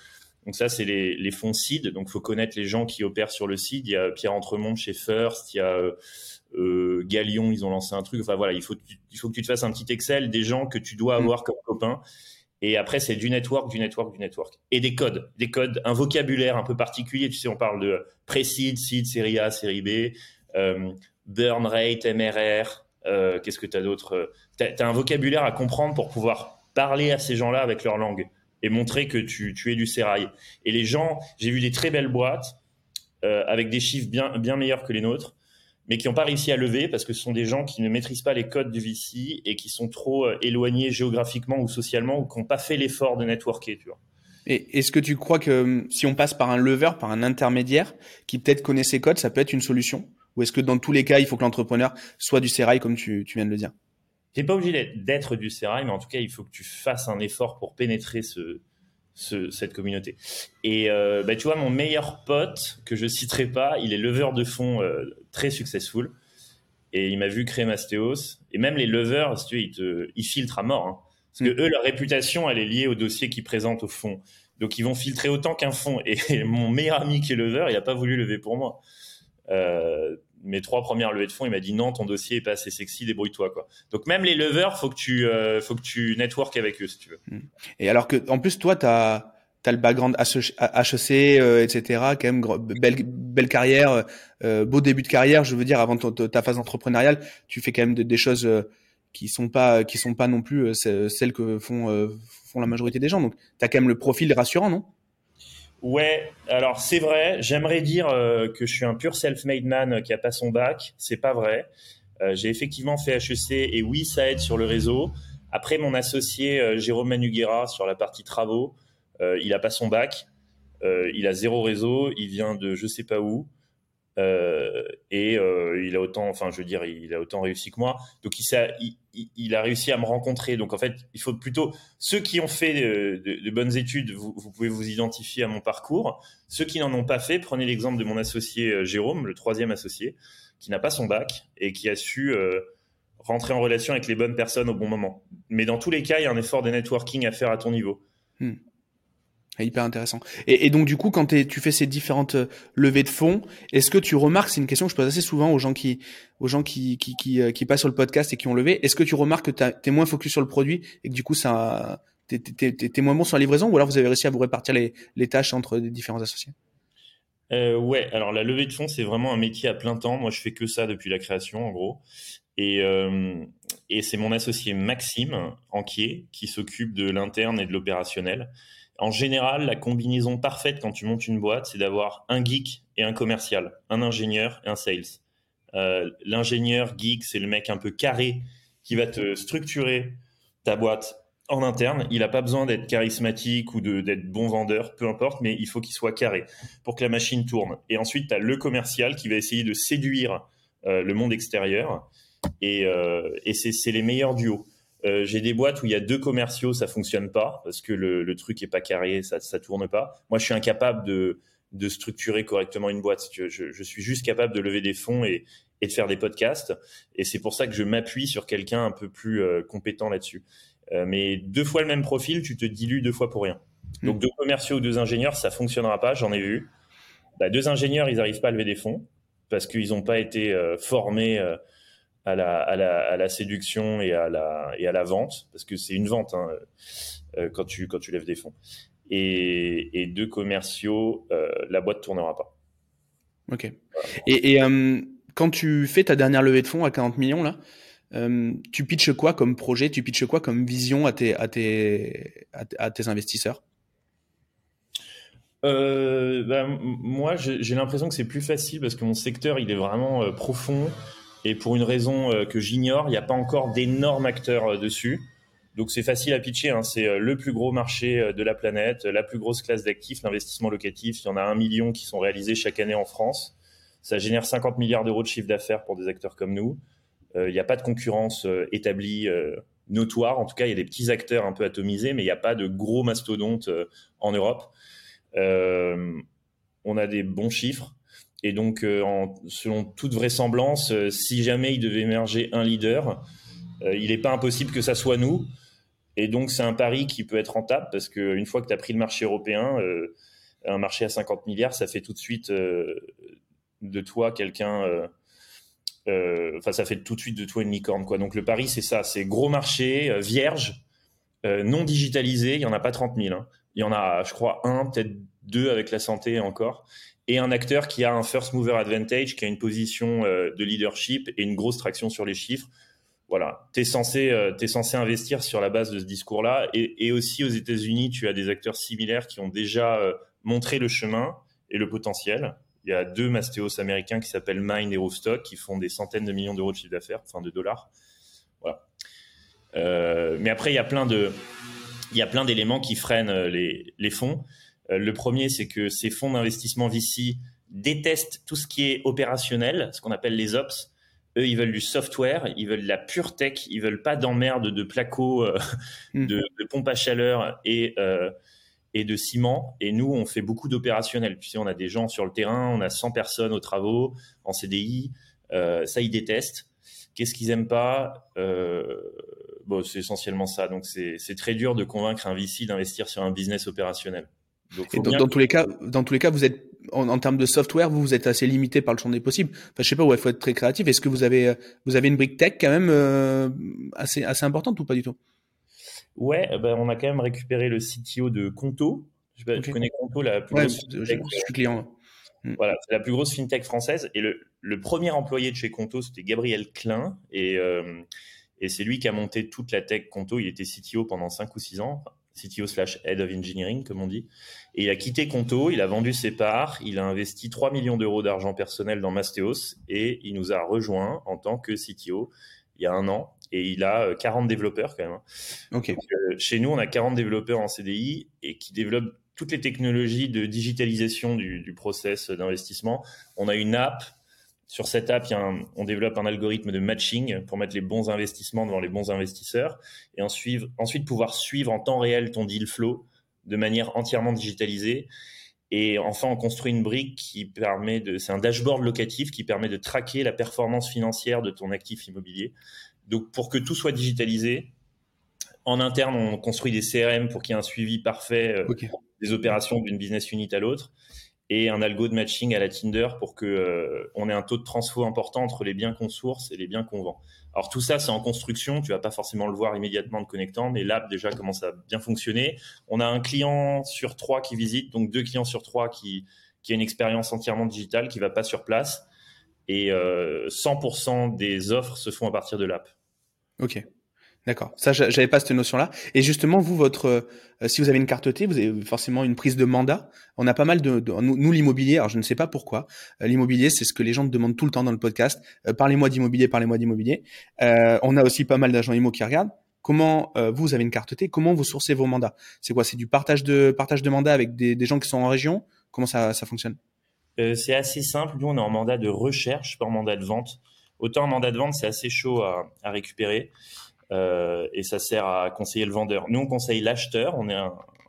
Donc ça, c'est les, fonds seed. Donc faut connaître les gens qui opèrent sur le seed. Il y a Pierre Entremont chez First, il y a euh, euh, Galion, ils ont lancé un truc. Enfin voilà, il faut, il faut que tu te fasses un petit Excel des gens que tu dois mm. avoir comme copains. Et après, c'est du network, du network, du network. Et des codes, des codes, un vocabulaire un peu particulier. Tu sais, on parle de pré-seed, seed, série A, série B, euh, burn rate, MRR. Qu'est-ce que tu as d'autre Tu as, un vocabulaire à comprendre pour pouvoir parler à ces gens-là avec leur langue et montrer que tu, es du sérail. Et les gens, j'ai vu des très belles boîtes euh, avec des chiffres bien meilleurs que les nôtres, mais qui n'ont pas réussi à lever parce que ce sont des gens qui ne maîtrisent pas les codes du VC et qui sont trop euh, éloignés géographiquement ou socialement ou qui n'ont pas fait l'effort de networker, tu vois. Et est-ce que tu crois que hum, si on passe par un lever, par un intermédiaire, qui peut-être connaît ces codes, ça peut être une solution? Ou est-ce que dans tous les cas, il faut que l'entrepreneur soit du sérail, comme tu, tu viens de le dire? N'es pas obligé d'être du sérail, mais en tout cas, il faut que tu fasses un effort pour pénétrer ce, cette communauté. Et euh, bah, tu vois, mon meilleur pote, que je citerai pas, il est leveur de fonds euh, très successful. Et il m'a vu créer Mastéos. Et même les leveurs, si tu veux, ils, te, ils filtrent à mort. Hein. Parce que mm. eux, leur réputation, elle est liée au dossier qu'ils présentent au fond. Donc, ils vont filtrer autant qu'un fonds. Et, mon meilleur ami qui est lever, il n'a pas voulu lever pour moi. Euh, mes trois premières levées de fonds, il m'a dit non, ton dossier est pas assez sexy, débrouille-toi quoi. Donc même les leveurs, faut que tu euh, faut que tu network avec eux si tu veux. Hmm. Et alors que en plus toi tu as le background HEC, euh, etc. Quand même belle belle carrière, euh, beau début de carrière, je veux dire avant ta phase entrepreneuriale, tu fais quand même des choses qui sont pas qui sont pas non plus celles que font font la majorité des gens. Donc tu as quand même le profil rassurant, non? Ouais, alors c'est vrai. J'aimerais dire euh, que je suis un pur self-made man qui a pas son bac. C'est pas vrai. Euh, j'ai effectivement fait HEC et oui, ça aide sur le réseau. Après, mon associé euh, Jérôme Manuguera sur la partie travaux, il a pas son bac. il a zéro réseau. Il vient de je sais pas où. Euh, et euh, il a autant, enfin, je veux dire, il a autant réussi que moi. Donc, il, il, a réussi à me rencontrer. Donc, en fait, il faut plutôt ceux qui ont fait de, bonnes études, vous, vous, pouvez vous identifier à mon parcours. Ceux qui n'en ont pas fait, prenez l'exemple de mon associé euh, Jérôme, le troisième associé, qui n'a pas son bac et qui a su rentrer en relation avec les bonnes personnes au bon moment. Mais dans tous les cas, il y a un effort de networking à faire à ton niveau. Hmm. Hyper intéressant. Et, et, donc du coup, quand tu fais ces différentes euh, levées de fonds, est-ce que tu remarques, c'est une question que je pose assez souvent aux gens qui, aux gens qui, qui, qui, euh, qui passent sur le podcast et qui ont levé, est-ce que tu remarques que tu es moins focus sur le produit et que du coup, ça, t'es, t'es, moins bon sur la livraison ou alors vous avez réussi à vous répartir les, les tâches entre les différents associés? Euh, Ouais, alors la levée de fonds, c'est vraiment un métier à plein temps. Moi, je fais que ça depuis la création, en gros. Et, euh, et c'est mon associé Maxime Anquier qui s'occupe de l'interne et de l'opérationnel. En général, la combinaison parfaite quand tu montes une boîte, c'est d'avoir un geek et un commercial, un ingénieur et un sales. Euh, l'ingénieur geek, c'est le mec un peu carré qui va te structurer ta boîte en interne. Il n'a pas besoin d'être charismatique ou d'être bon vendeur, peu importe, mais il faut qu'il soit carré pour que la machine tourne. Et ensuite, tu as le commercial qui va essayer de séduire euh, le monde extérieur. Et, euh, et c'est les meilleurs duos. Euh, j'ai des boîtes où il y a deux commerciaux, ça fonctionne pas parce que le, truc est pas carré, ça, ça tourne pas. Moi, je suis incapable de, de structurer correctement une boîte. Je, je, suis juste capable de lever des fonds et, et de faire des podcasts. Et c'est pour ça que je m'appuie sur quelqu'un un peu plus euh, compétent là-dessus. Euh, mais deux fois le même profil, tu te dilues deux fois pour rien. Donc mmh. deux commerciaux ou deux ingénieurs, ça fonctionnera pas. J'en ai vu. Bah, deux ingénieurs, ils n'arrivent pas à lever des fonds parce qu'ils n'ont pas été formés à la, à la, à la séduction et à la, et à la vente, parce que c'est une vente hein, euh, quand, tu, quand tu lèves des fonds. Et, et deux commerciaux, euh, la boîte tournera pas. Ok. Et, et euh, quand tu fais ta dernière levée de fonds à 40 millions, là, tu pitches quoi comme projet? Tu pitches quoi comme vision à tes, à tes, à tes investisseurs? Moi, j'ai l'impression que c'est plus facile parce que mon secteur, il est vraiment profond. Et pour une raison euh, que j'ignore, il n'y a pas encore d'énormes acteurs euh, dessus. Donc c'est facile à pitcher, hein. c'est euh, le plus gros marché de la planète, la plus grosse classe d'actifs, l'investissement locatif. Il y en a un million qui sont réalisés chaque année en France. Ça génère 50 milliards d'euros de chiffre d'affaires pour des acteurs comme nous. Il n'y a pas de concurrence établie notoire. En tout cas, il y a des petits acteurs un peu atomisés, mais il n'y a pas de gros mastodontes en Europe. on a des bons chiffres. Et donc, selon toute vraisemblance, si jamais il devait émerger un leader, il n'est pas impossible que ça soit nous. Et donc, c'est un pari qui peut être rentable parce qu'une fois que tu as pris le marché européen, un marché à 50 milliards, ça fait tout de suite de toi quelqu'un euh, enfin, ça fait tout de suite de toi une licorne, quoi. Donc le pari, c'est ça, c'est gros marché, euh, vierge, euh, non digitalisé. Il y en a pas 30 000. Hein. Il y en a, je crois, un, peut-être deux avec la santé encore, et un acteur qui a un first mover advantage, qui a une position de leadership et une grosse traction sur les chiffres. Voilà, tu es censé, es censé investir sur la base de ce discours-là. Et, aussi aux États-Unis, tu as des acteurs similaires qui ont déjà montré le chemin et le potentiel. Il y a deux mastéos américains qui s'appellent Mine et Roofstock qui font des centaines de millions d'euros de chiffre d'affaires, enfin de dollars. Voilà. Euh, mais après, il y a plein il y a plein d'éléments qui freinent euh, les fonds. Euh, le premier, c'est que ces fonds d'investissement VC détestent tout ce qui est opérationnel, ce qu'on appelle les ops. Eux, ils veulent du software, ils veulent de la pure tech, ils veulent pas d'emmerde de placo, hmm. de, de, pompe à chaleur et euh, et de ciment. Et nous, on fait beaucoup d'opérationnels. Tu sais, on a des gens sur le terrain, on a 100 personnes aux travaux, en CDI. Euh, ça, ils détestent. Qu'est-ce qu'ils aiment pas? Euh, Bon, c'est essentiellement ça. Donc, c'est très dur de convaincre un VC d'investir sur un business opérationnel. Donc, et dans, tous les cas, dans tous les cas, vous êtes en, termes de software, vous, vous êtes assez limité par le champ des possibles. Enfin, je sais pas, il faut être très créatif. Est-ce que vous avez, vous avez une brique tech quand même euh, assez, assez importante ou pas du tout? Ouais, eh ben, on a quand même récupéré le CTO de Conto. Je, connais Conto, la plus grosse fintech. client. Hmm. Voilà, c'est la plus grosse fintech française. Et le, premier employé de chez Conto, c'était Gabriel Klein. Et, euh, et c'est lui qui a monté toute la tech Conto. Il était CTO pendant 5 ou 6 ans. CTO slash Head of Engineering, comme on dit. Et il a quitté Conto, il a vendu ses parts, il a investi 3 millions d'euros d'argent personnel dans Mastéos et il nous a rejoint en tant que CTO il y a un an et il a 40 euh, développeurs quand même. Hein. Ok. Euh, chez nous, on a 40 développeurs en CDI et qui développent toutes les technologies de digitalisation du, du process d'investissement. On a une app. Sur cette app, on développe un algorithme de matching pour mettre les bons investissements devant les bons investisseurs et ensuite, ensuite pouvoir suivre en temps réel ton deal flow de manière entièrement digitalisée. Et enfin, on construit une brique qui permet de, c'est un dashboard locatif qui permet de traquer la performance financière de ton actif immobilier. Donc, pour que tout soit digitalisé, en interne, on construit des CRM pour qu'il y ait un suivi parfait euh, des opérations d'une business unit à l'autre et un algo de matching à la Tinder pour que euh, on ait un taux de transfo important entre les biens qu'on source et les biens qu'on vend. Alors tout ça, c'est en construction. Tu vas pas forcément le voir immédiatement en te connectant, mais l'app déjà commence à bien fonctionner. On a un client sur trois qui visite, donc deux clients sur trois qui qui a une expérience entièrement digitale, qui va pas sur place, et 100% euh, des offres se font à partir de l'app. Ok. D'accord. Ça, j'avais pas cette notion-là. Et justement, vous, votre, euh, si vous avez une carte T, vous avez forcément une prise de mandat. On a pas mal de, nous, l'immobilier. Alors, je ne sais pas pourquoi. Euh, l'immobilier, c'est ce que les gens demandent tout le temps dans le podcast. parlez-moi d'immobilier, parlez-moi d'immobilier. on a aussi pas mal d'agents immo qui regardent. Comment vous avez une carte T Comment vous sourcez vos mandats? C'est quoi? C'est du partage de partage de mandats avec des, des gens qui sont en région? Comment ça, ça fonctionne? C'est assez simple. Nous, on est en mandat de recherche, pas en mandat de vente. Autant un mandat de vente, c'est assez chaud à, à récupérer euh, et ça sert à conseiller le vendeur. Nous, on conseille l'acheteur, on est,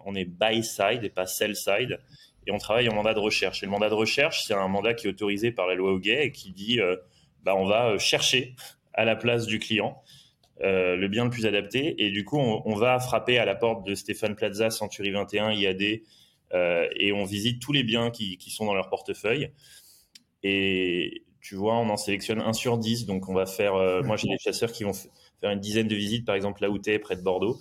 on est buy side et pas sell side et on travaille en mandat de recherche. Et le mandat de recherche, c'est un mandat qui est autorisé par la loi Hoguet et qui dit euh, bah, on va euh, chercher à la place du client euh, le bien le plus adapté. Et du coup, on, va frapper à la porte de Stéphane Plaza, Century 21, IAD, et on visite tous les biens qui, sont dans leur portefeuille. Et, tu vois, on en sélectionne un sur 10. Donc, on va faire. Moi, j'ai des chasseurs qui vont faire une dizaine de visites, par exemple, là où tu es, près de Bordeaux.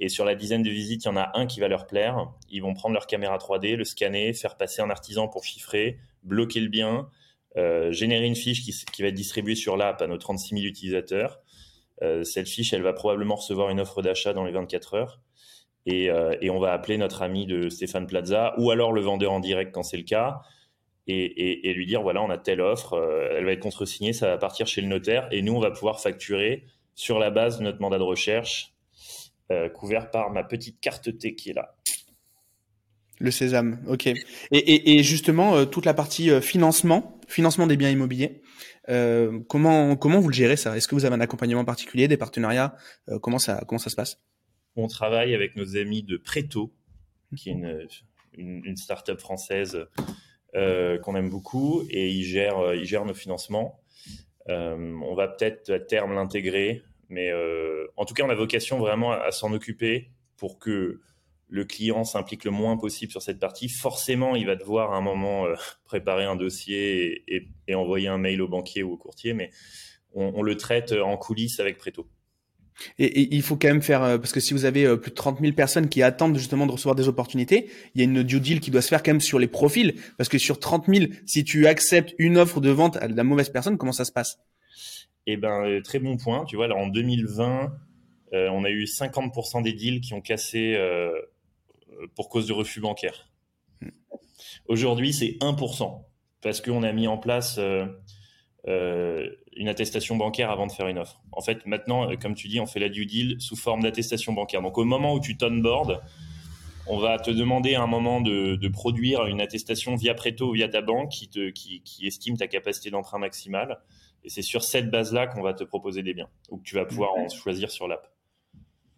Et sur la dizaine de visites, il y en a un qui va leur plaire. Ils vont prendre leur caméra 3D, le scanner, faire passer un artisan pour chiffrer, bloquer le bien, euh, générer une fiche qui, va être distribuée sur l'app à nos 36 000 utilisateurs. Euh, cette fiche, elle va probablement recevoir une offre d'achat dans les 24 heures. Et, et, on va appeler notre ami de Stéphane Plaza ou alors le vendeur en direct quand c'est le cas et, lui dire voilà, on a telle offre, euh, elle va être contresignée, ça va partir chez le notaire et nous, on va pouvoir facturer sur la base de notre mandat de recherche euh, couvert par ma petite carte T qui est là. Le sésame, ok. Et, et, et justement, euh, toute la partie euh, financement, financement des biens immobiliers, euh, comment comment vous le gérez ça? Est-ce que vous avez un accompagnement particulier, des partenariats? Comment ça comment ça se passe? On travaille avec nos amis de Preto, qui est une, une, une start-up française qu'on aime beaucoup, et ils gèrent ils gèrent nos financements. On va peut-être à terme l'intégrer, mais en tout cas, on a vocation vraiment à s'en occuper pour que le client s'implique le moins possible sur cette partie, forcément, il va devoir à un moment euh, préparer un dossier et, envoyer un mail au banquier ou au courtier, mais on, le traite en coulisses avec Préto. Et, il faut quand même faire, euh, parce que si vous avez euh, plus de 30 000 personnes qui attendent justement de recevoir des opportunités, il y a une due deal qui doit se faire quand même sur les profils, parce que sur 30 000, si tu acceptes une offre de vente à la mauvaise personne, comment ça se passe? Eh ben, très bon point. Tu vois, là, en 2020, on a eu 50% des deals qui ont cassé pour cause de refus bancaire. Aujourd'hui, c'est 1%, parce qu'on a mis en place euh, euh, une attestation bancaire avant de faire une offre. En fait, maintenant, euh, comme tu dis, on fait la due deal sous forme d'attestation bancaire. Donc, au moment où tu board, on va te demander à un moment de, produire une attestation via Preto ou via ta banque qui, te, qui, qui estime ta capacité d'emprunt maximale. Et c'est sur cette base-là qu'on va te proposer des biens, ou que tu vas pouvoir en choisir sur l'app.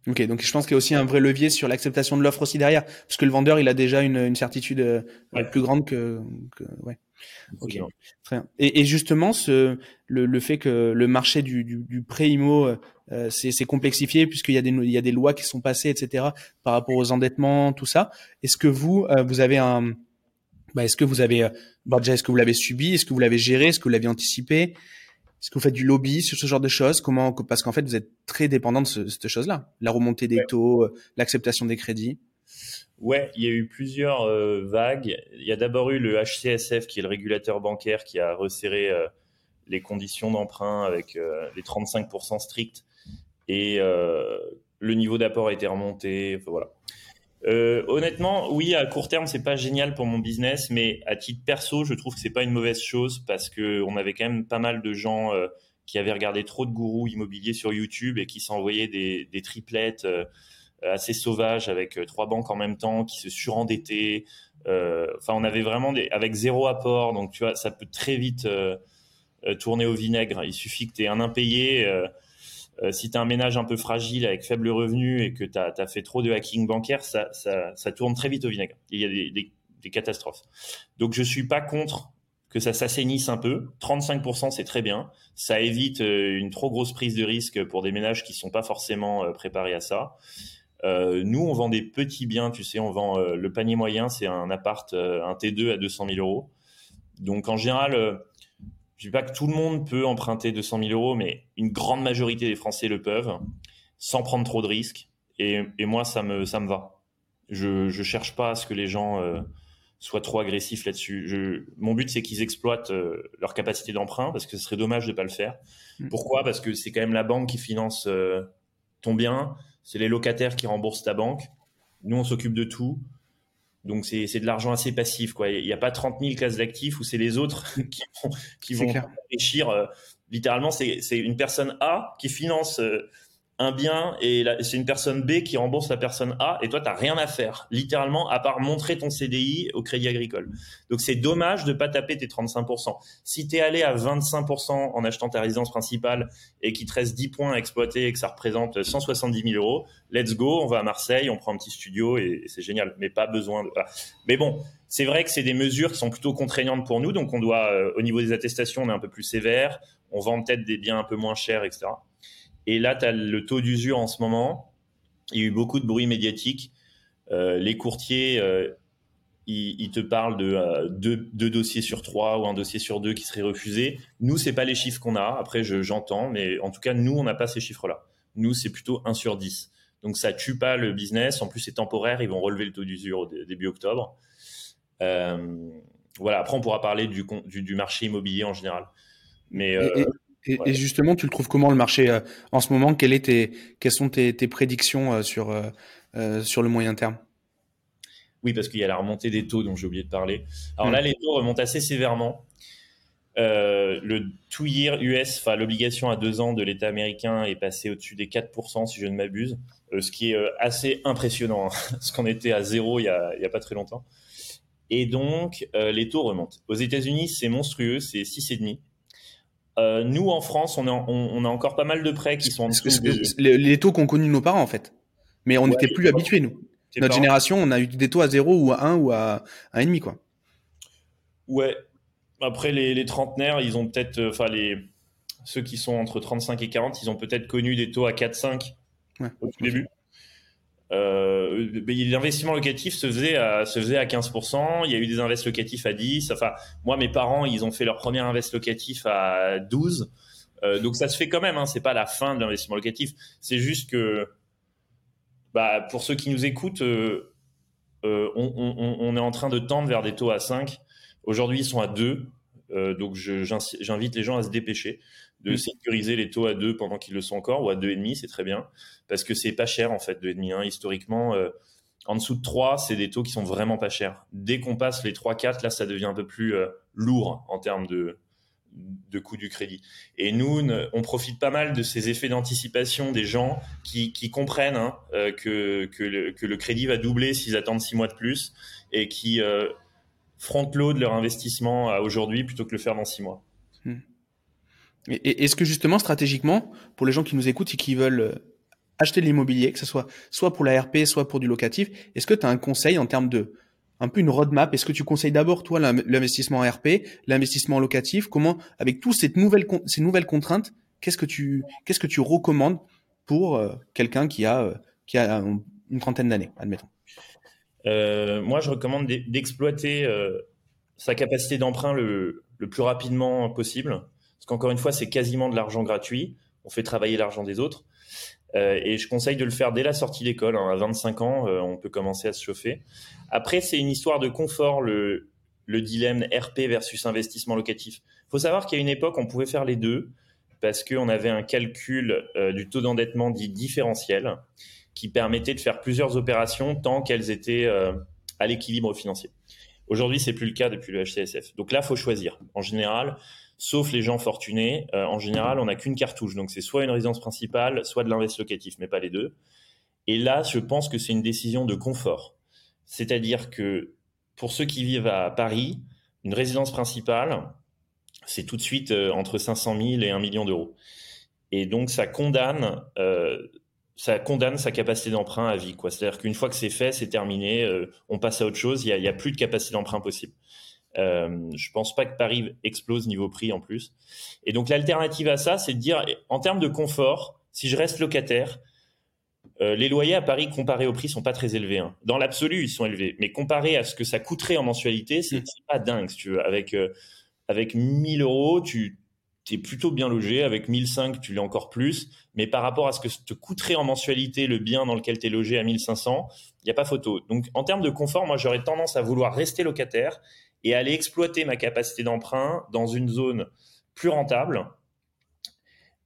Ok, donc je pense qu'il y a aussi un vrai levier sur l'acceptation de l'offre aussi derrière, parce que le vendeur il a déjà une, une certitude euh, plus grande que, que ouais. Ok, très bien. Et, et justement, ce, le, le, fait que le marché du, du, du pré IMO euh, c'est complexifié puisqu'il y a des il y a des lois qui sont passées, etc. Par rapport aux endettements, tout ça. Est-ce que vous euh, vous avez un bah, est-ce que vous avez euh, bah, déjà est-ce que vous l'avez subi, est-ce que vous l'avez géré, est-ce que vous l'avez anticipé? Est-ce que vous faites du lobby sur ce genre de choses? Comment Parce qu'en fait, vous êtes très dépendant de ce, cette chose-là, la remontée des taux, euh, l'acceptation des crédits. Ouais, il y a eu plusieurs euh, vagues. Il y a d'abord eu le HCSF, qui est le régulateur bancaire, qui a resserré euh, les conditions d'emprunt avec les 35% stricts, et le niveau d'apport a été remonté. voilà. Euh, honnêtement, oui, à court terme, c'est pas génial pour mon business, mais à titre perso, je trouve que c'est pas une mauvaise chose parce que on avait quand même pas mal de gens euh, qui avaient regardé trop de gourous immobiliers sur YouTube et qui s'envoyaient des, triplettes euh, assez sauvages avec trois banques en même temps, qui se surendettaient. Enfin, on avait vraiment avec zéro apport, donc tu vois, ça peut très vite tourner au vinaigre. Il suffit que tu aies un impayé euh, si tu as un ménage un peu fragile avec faible revenu et que tu as, fait trop de hacking bancaire, ça, tourne très vite au vinaigre. Il y a des, catastrophes. Donc je suis pas contre que ça s'assainisse un peu. 35%, c'est très bien. Ça évite euh, une trop grosse prise de risque pour des ménages qui sont pas forcément euh, préparés à ça. nous, on vend des petits biens, tu sais, on vend le panier moyen, c'est un appart, un T2 à 200 000 euros. Donc en général, je dis pas que tout le monde peut emprunter 200 000 euros, mais une grande majorité des Français le peuvent, sans prendre trop de risques. Et, moi, ça me, ça me va. Je, je cherche pas à ce que les gens euh, soient trop agressifs là-dessus. Mon but, c'est qu'ils exploitent euh, leur capacité d'emprunt, parce que ce serait dommage de pas le faire. Mm. Pourquoi? Parce que c'est quand même la banque qui finance euh, ton bien, c'est les locataires qui remboursent ta banque. Nous, on s'occupe de tout. Donc c'est de l'argent assez passif. Quoi. Il n'y a pas 30 000 classes d'actifs où c'est les autres qui vont, qui vont réfléchir. Euh, littéralement, c'est une personne A qui finance euh, un bien et c'est une personne B qui rembourse la personne A et toi, tu n'as rien à faire, littéralement, à part montrer ton CDI au Crédit Agricole. Donc, c'est dommage de pas taper tes 35%. Si tu es allé à 25% en achetant ta résidence principale et qu'il te reste 10 points à exploiter et que ça représente 170 000 euros, let's go, on va à Marseille, on prend un petit studio et, c'est génial, mais pas besoin de... Mais bon, c'est vrai que c'est des mesures qui sont plutôt contraignantes pour nous, donc on doit, euh, au niveau des attestations, on est un peu plus sévère, on vend peut-être des biens un peu moins chers, etc. Et là, tu as le taux d'usure en ce moment. Il y a eu beaucoup de bruit médiatique. Euh, les courtiers, euh, ils, te parlent de euh, deux, dossiers sur trois ou un dossier sur deux qui serait refusé. Nous, c'est pas les chiffres qu'on a. Après, j'entends, mais en tout cas, nous, on n'a pas ces chiffres-là. Nous, c'est plutôt 1 sur 10. Donc, ça tue pas le business. En plus, c'est temporaire. Ils vont relever le taux d'usure début octobre. voilà. Après, on pourra parler du, marché immobilier en général. Mais justement, tu le trouves comment le marché euh, en ce moment? Quelles, est quelles sont tes, prédictions euh, sur, euh, sur le moyen terme? Oui, parce qu'il y a la remontée des taux dont j'ai oublié de parler. Alors là, mm. les taux remontent assez sévèrement. Le two-year US, enfin l'obligation à deux ans de l'État américain est passé au-dessus des 4%, si je ne m'abuse, ce qui est assez impressionnant, hein, parce qu'on était à zéro il n'y a, a, pas très longtemps. Et donc, les taux remontent. Aux États-Unis, c'est monstrueux, c'est 6,5. Euh, nous, en France, on, on, a encore pas mal de prêts qui sont en dessous. Les, taux qu'ont connus nos parents, en fait. Mais on n'était plus habitués, nous. Notre génération, on a eu des taux à 0 ou à 1 ou à 1,5, quoi. Ouais, après, les, les trentenaires, ils ont peut-être, euh, enfin, les, ceux qui sont entre 35 et 40, ils ont peut-être connu des taux à 4-5 au tout début. Euh, L'investissement locatif se faisait, à, se faisait à 15%. Il y a eu des invests locatifs à 10. Enfin, moi, mes parents, ils ont fait leur premier invest locatif à 12. Euh, donc ça se fait quand même. Hein, c'est pas la fin de l'investissement locatif. C'est juste que, bah, pour ceux qui nous écoutent, euh, euh on, on, est en train de tendre vers des taux à 5. Aujourd'hui, ils sont à 2. Euh, donc, j'invite les gens à se dépêcher de mm. sécuriser les taux à 2 pendant qu'ils le sont encore, ou à 2,5, c'est très bien, parce que c'est pas cher en fait, 2,5. Hein. Historiquement, euh, en dessous de 3, c'est des taux qui sont vraiment pas chers. Dès qu'on passe les 3-4, là, ça devient un peu plus euh, lourd en termes de, de coût du crédit. Et nous, on profite pas mal de ces effets d'anticipation des gens qui, comprennent hein, que, que, le, que, le, crédit va doubler s'ils attendent 6 mois de plus et qui front-load leur investissement à aujourd'hui plutôt que le faire dans six mois. Est-ce que justement, stratégiquement, pour les gens qui nous écoutent et qui veulent euh, acheter de l'immobilier, que ce soit soit pour la RP, soit pour du locatif, est-ce que tu as un conseil en termes de un peu une roadmap? Est-ce que tu conseilles d'abord toi l'investissement en RP, l'investissement locatif? Comment, avec toutes ces nouvelles ces nouvelles contraintes, qu'est-ce que tu qu'est-ce que tu recommandes pour euh, quelqu'un qui a euh, qui a une trentaine d'années, admettons? Euh, moi, je recommande d'exploiter sa capacité d'emprunt le, plus rapidement possible. Parce qu'encore une fois, c'est quasiment de l'argent gratuit. On fait travailler l'argent des autres. Euh, et je conseille de le faire dès la sortie d'école. Hein. À 25 ans, on peut commencer à se chauffer. Après, c'est une histoire de confort, le, le dilemme RP versus investissement locatif. Il faut savoir qu'à une époque, on pouvait faire les deux parce qu'on avait un calcul du taux d'endettement dit différentiel qui permettait de faire plusieurs opérations tant qu'elles étaient euh, à l'équilibre financier. Aujourd'hui, c'est plus le cas depuis le HCSF. Donc là, faut choisir. En général, sauf les gens fortunés, euh, en général, on n'a qu'une cartouche. Donc c'est soit une résidence principale, soit de l'investissement locatif, mais pas les deux. Et là, je pense que c'est une décision de confort. C'est-à-dire que pour ceux qui vivent à Paris, une résidence principale, c'est tout de suite euh, entre 500 000 et 1 million d'euros. Et donc, ça condamne ça condamne sa capacité d'emprunt à vie. C'est-à-dire qu'une fois que c'est fait, c'est terminé, euh, on passe à autre chose, il n'y a, plus de capacité d'emprunt possible. Euh, je pense pas que Paris explose niveau prix en plus. Et donc l'alternative à ça, c'est de dire, en termes de confort, si je reste locataire, euh, les loyers à Paris comparés au prix sont pas très élevés. Hein. Dans l'absolu, ils sont élevés, mais comparé à ce que ça coûterait en mensualité, c'est mmh. pas dingue. Si tu veux, avec euh, avec 1000 euros, tu tu es plutôt bien logé. Avec 1005, tu l'es encore plus. Mais par rapport à ce que te coûterait en mensualité le bien dans lequel tu es logé à 1500, il n'y a pas photo. Donc, en termes de confort, moi, j'aurais tendance à vouloir rester locataire et aller exploiter ma capacité d'emprunt dans une zone plus rentable.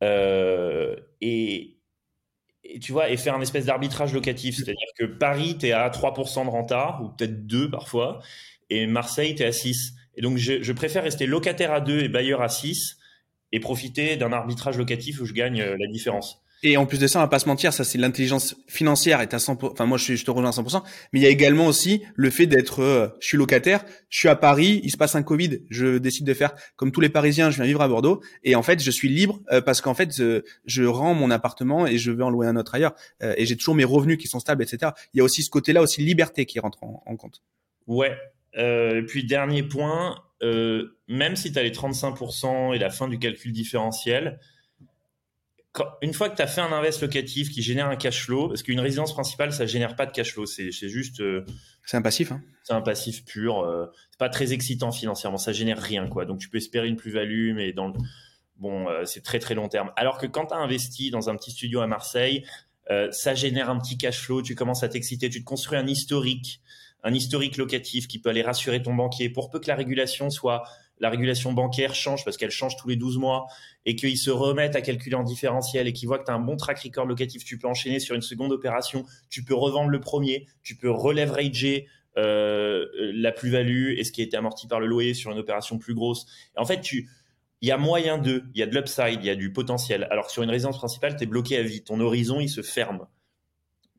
Euh, et, tu vois, et faire un espèce d'arbitrage locatif. C'est-à-dire que Paris, tu es à 3% de renta, ou peut-être 2 parfois, et Marseille, tu es à 6. Et donc, je, je, préfère rester locataire à 2 et bailleur à 6 et profiter d'un arbitrage locatif où je gagne euh, la différence. Et en plus de ça, on va pas se mentir, ça c'est l'intelligence financière est à 100%. Enfin moi je, te rejoins à 100%. Mais il y a également aussi le fait d'être, euh, je suis locataire, je suis à Paris, il se passe un Covid, je décide de faire comme tous les Parisiens, je viens vivre à Bordeaux et en fait je suis libre euh, parce qu'en fait je rends mon appartement et je vais en louer un autre ailleurs et j'ai toujours mes revenus qui sont stables, etc. Il y a aussi ce côté-là aussi liberté qui rentre en, compte. Ouais. et puis dernier point, euh, même si tu as les 35% et la fin du calcul différentiel, une fois que tu as fait un invest locatif qui génère un cash flow, parce qu'une résidence principale, ça génère pas de cash flow, c'est juste. Euh, c'est un passif, hein C'est un passif pur. Euh, c'est pas très excitant financièrement, ça génère rien, quoi. Donc tu peux espérer une plus-value, mais dans bon, c'est très très long terme. Alors que quand tu as investi dans un petit studio à Marseille, ça génère un petit cash flow, tu commences à t'exciter, tu te construis un historique un historique locatif qui peut aller rassurer ton banquier pour peu que la régulation soit la régulation bancaire change parce qu'elle change tous les 12 mois et qu'ils se remettent à calculer en différentiel et qu'ils voient que tu as un bon track record locatif, tu peux enchaîner sur une seconde opération, tu peux revendre le premier, tu peux releverager euh, la plus-value et ce qui a été amorti par le loyer sur une opération plus grosse. en fait, il y a moyen de, il y a de l'upside, il y a du potentiel. Alors que sur une résidence principale, tu es bloqué à vie. Ton horizon, il se ferme.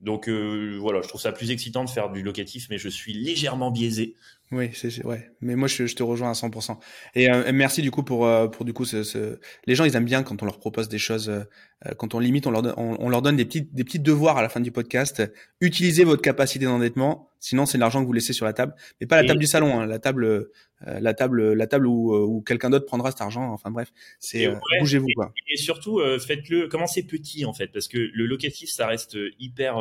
Donc euh, voilà, je trouve ça plus excitant de faire du locatif, mais je suis légèrement biaisé. Oui, c'est ouais. Mais moi, je, je, te rejoins à 100%. Et euh, merci du coup pour euh, pour du coup ce, ce, les gens ils aiment bien quand on leur propose des choses, euh, quand on limite, on leur donne, on, leur donne des petits des petits devoirs à la fin du podcast. Utilisez votre capacité d'endettement, sinon c'est l'argent que vous laissez sur la table, mais pas la table du salon, hein, la table la table la table où, où quelqu'un d'autre prendra cet argent. Enfin bref, c'est bougez-vous quoi. Et, surtout faites-le, commencez petit en fait, parce que le locatif ça reste hyper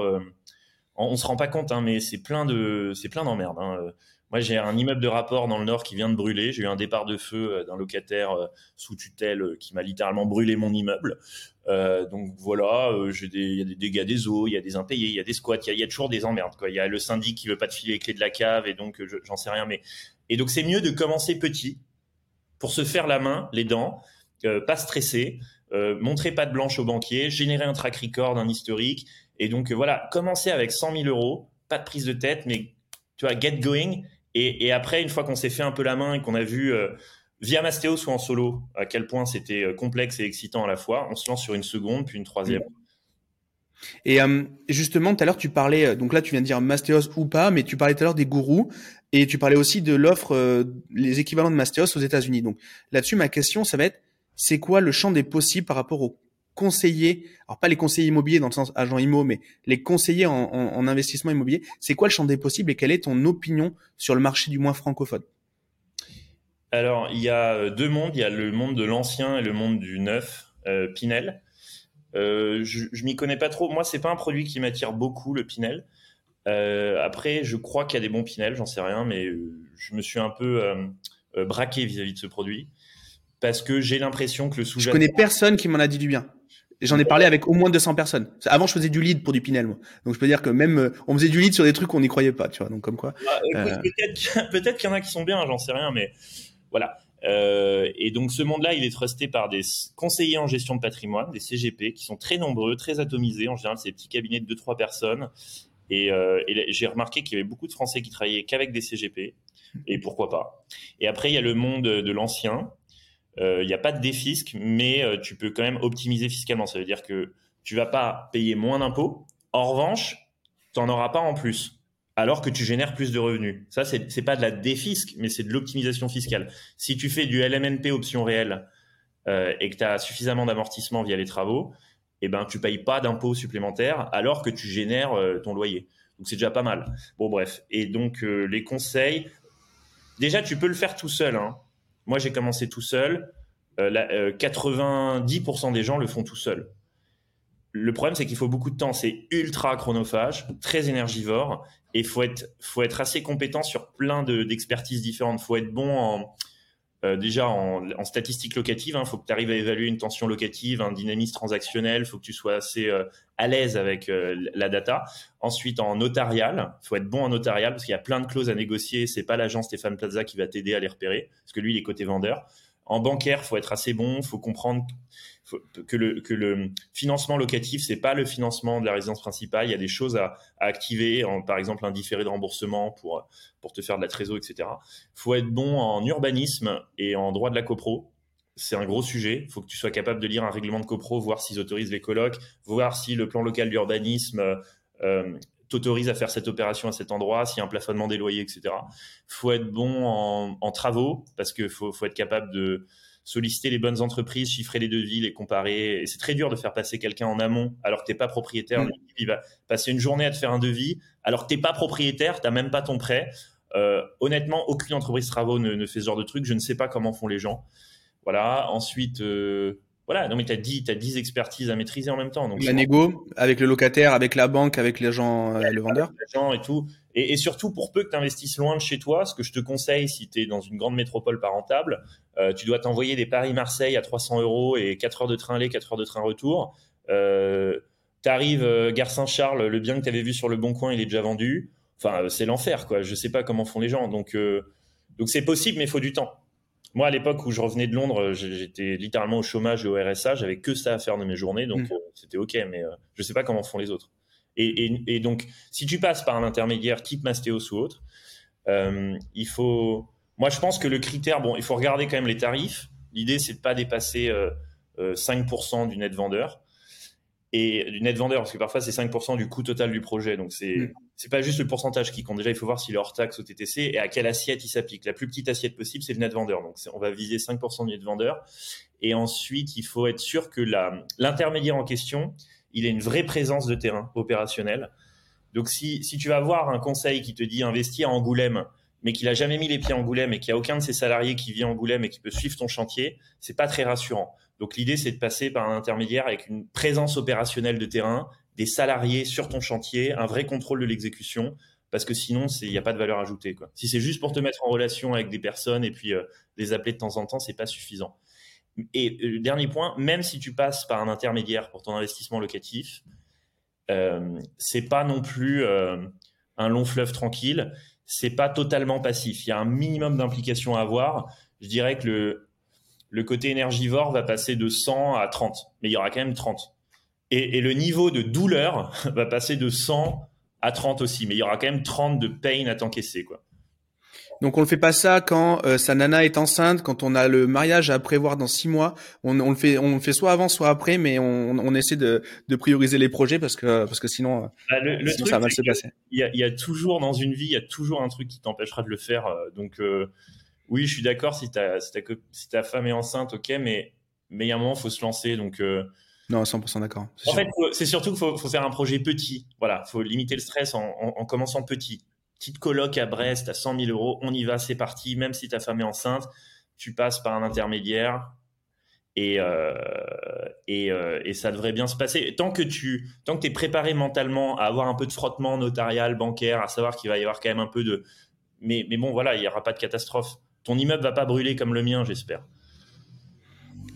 on, se rend pas compte, hein, mais c'est plein de, c'est plein d'emmerdes. Hein. Moi, j'ai un immeuble de rapport dans le nord qui vient de brûler. J'ai eu un départ de feu euh, d'un locataire euh, sous tutelle euh, qui m'a littéralement brûlé mon immeuble. Donc voilà, il y a des dégâts des eaux, il y a des impayés, il y a des squats, il y, a, toujours des emmerdes. Il y a le syndic qui veut pas te filer les clés de la cave et donc j'en sais rien. Mais et donc c'est mieux de commencer petit pour se faire la main, les dents, pas stresser, montrer pas de blanche au banquier, générer un track record, un historique. Et donc voilà, commencer avec 100 000 euros, pas de prise de tête, mais tu vois, get going et, après, une fois qu'on s'est fait un peu la main et qu'on a vu euh, via Mastéos ou en solo à quel point c'était euh, complexe et excitant à la fois, on se lance sur une seconde, puis une troisième. Et euh, justement, tout à l'heure, tu parlais, donc là, tu viens de dire Mastéos ou pas, mais tu parlais tout à l'heure des gourous et tu parlais aussi de l'offre, les équivalents de Mastéos aux États-Unis. Donc là-dessus, ma question, ça va être, c'est quoi le champ des possibles par rapport aux conseillers, alors pas les conseillers immobiliers dans le sens agent immo, mais les conseillers en, investissement immobilier, c'est quoi le champ des possibles et quelle est ton opinion sur le marché du moins francophone? Alors, il y a euh, deux mondes, il y a le monde de l'ancien et le monde du neuf, euh, Pinel. Euh, je, je m'y connais pas trop. Moi, c'est pas un produit qui m'attire beaucoup, le Pinel. après, je crois qu'il y a des bons Pinel, j'en sais rien, mais je me suis un peu braqué vis-à-vis de ce produit parce que j'ai l'impression que le sous Je connais personne qui m'en a dit du bien. J'en ai parlé avec au moins 200 personnes. Avant, je faisais du lead pour du Pinel, moi. Donc, je peux dire que même, euh, on faisait du lead sur des trucs qu'on n'y croyait pas, tu vois. Donc, comme quoi. Bah, euh... Peut-être qu'il y en a qui sont bien, j'en sais rien, mais voilà. Euh, et donc, ce monde-là, il est trusté par des conseillers en gestion de patrimoine, des CGP, qui sont très nombreux, très atomisés. En général, c'est des petits cabinets de 2-3 personnes. Et, euh, et j'ai remarqué qu'il y avait beaucoup de Français qui travaillaient qu'avec des CGP. Et pourquoi pas. Et après, il y a le monde de l'ancien, il euh, n'y a pas de défisque, mais euh, tu peux quand même optimiser fiscalement. Ça veut dire que tu vas pas payer moins d'impôts. En revanche, tu n'en auras pas en plus alors que tu génères plus de revenus. Ça, c'est n'est pas de la défisque, mais c'est de l'optimisation fiscale. Si tu fais du LMNP option réelle euh, et que tu as suffisamment d'amortissement via les travaux, eh ben, tu payes pas d'impôts supplémentaires alors que tu génères ton loyer. Donc, c'est déjà pas mal. Bon, bref. Et donc, les conseils, déjà, tu peux le faire tout seul. Hein. Moi, j'ai commencé tout seul. 90% euh, des gens le font tout seul. Le problème, c'est qu'il faut beaucoup de temps. C'est ultra chronophage, très énergivore, et faut être, faut être assez compétent sur plein d'expertises différentes. Faut être bon en, euh, déjà en, en, statistique locative, il hein, faut que tu arrives à évaluer une tension locative, un dynamisme transactionnel, il faut que tu sois assez euh, à l'aise avec euh, la data. Ensuite, en notarial, il faut être bon en notarial parce qu'il y a plein de clauses à négocier. C'est pas l'agent Stéphane Plaza qui va t'aider à les repérer parce que lui, il est côté vendeur. En bancaire, faut être assez bon, faut comprendre que le, financement locatif, c'est pas le financement de la résidence principale. Il y a des choses à, activer, par exemple un différé de remboursement pour, te faire de la trésor, etc. faut être bon en urbanisme et en droit de la copro. C'est un gros sujet. Il faut que tu sois capable de lire un règlement de copro, voir s'ils autorisent les colocs, voir si le plan local d'urbanisme euh, t'autorise à faire cette opération à cet endroit, s'il y a un plafonnement des loyers, etc. faut être bon en, travaux parce qu'il faut être capable de solliciter les bonnes entreprises, chiffrer les devis, les comparer. Et c'est très dur de faire passer quelqu'un en amont alors que tu n'es pas propriétaire. Mm. Il va passer une journée à te faire un devis alors que tu n'es pas propriétaire, tu n'as même pas ton prêt. Euh, honnêtement, aucune entreprise travaux ne, fait ce genre de truc. Je ne sais pas comment font les gens. Voilà. Ensuite, euh, voilà, non mais tu as 10, as 10 expertises à maîtriser en même temps. Donc, la négo, avec le locataire, avec la banque, avec les gens, euh, le vendeur. Gens et tout. Et, surtout, pour peu que tu investisses loin de chez toi, ce que je te conseille si tu es dans une grande métropole pas rentable, euh, tu dois t'envoyer des Paris-Marseille à 300 euros et 4 heures de train aller, 4 heures de train retour. Euh, tu arrives, euh, Gare Saint-Charles, le bien que tu avais vu sur le Bon Coin, il est déjà vendu. Enfin, c'est l'enfer, quoi. Je sais pas comment font les gens. Donc, donc c'est possible, mais il faut du temps. Moi, à l'époque où je revenais de Londres, j'étais littéralement au chômage et au RSA. J'avais que ça à faire de mes journées, donc mmh. c'était ok. Mais je sais pas comment font les autres. Et, donc, si tu passes par un intermédiaire type Mastéos ou autre, il faut. Moi, je pense que le critère, bon, il faut regarder quand même les tarifs. L'idée, c'est de pas dépasser 5% du net vendeur et du net vendeur, parce que parfois c'est 5% du coût total du projet. Donc c'est mm. c'est pas juste le pourcentage qui compte. Déjà, il faut voir s'il est hors taxe au TTC et à quelle assiette il s'applique. La plus petite assiette possible, c'est le net vendeur. Donc on va viser 5% du net vendeur. Et ensuite, il faut être sûr que l'intermédiaire en question, il ait une vraie présence de terrain opérationnel. Donc si, si tu vas avoir un conseil qui te dit investir à Angoulême, mais qu'il a jamais mis les pieds à Angoulême et qu'il n'y a aucun de ses salariés qui vit à Angoulême et qui peut suivre ton chantier, c'est pas très rassurant. Donc l'idée, c'est de passer par un intermédiaire avec une présence opérationnelle de terrain, des salariés sur ton chantier, un vrai contrôle de l'exécution, parce que sinon, il n'y a pas de valeur ajoutée. Si c'est juste pour te mettre en relation avec des personnes et puis euh, les appeler de temps en temps, c'est pas suffisant. Et euh, dernier point, même si tu passes par un intermédiaire pour ton investissement locatif, euh, c'est pas non plus euh, un long fleuve tranquille. C'est pas totalement passif. Il y a un minimum d'implication à avoir. Je dirais que le, le côté énergivore va passer de 100 à 30, mais il y aura quand même 30. Et, le niveau de douleur va passer de 100 à 30 aussi, mais il y aura quand même 30 de pain à t'encaisser, quoi. Donc on ne fait pas ça quand euh, sa nana est enceinte, quand on a le mariage à prévoir dans six mois. On, le fait, on le fait soit avant, soit après, mais on, essaie de, prioriser les projets parce que parce que sinon, bah, ça va mal se passer. Il y, a, toujours dans une vie, il y a toujours un truc qui t'empêchera de le faire. Euh, donc euh, oui, je suis d'accord si ta, si, ta, femme est enceinte, ok, mais mais il y a un moment, faut se lancer. Donc euh, non, 100% d'accord. En fait, c'est surtout qu'il faut, faire un projet petit. Voilà, faut limiter le stress en, commençant petit. Petite coloc à Brest à 100 000 euros, on y va, c'est parti. Même si ta femme est enceinte, tu passes par un intermédiaire et, euh, et, euh, et, ça devrait bien se passer. Tant que tu tant que es préparé mentalement à avoir un peu de frottement notarial, bancaire, à savoir qu'il va y avoir quand même un peu de... Mais, mais bon, voilà, il n'y aura pas de catastrophe ton immeuble va pas brûler comme le mien, j'espère.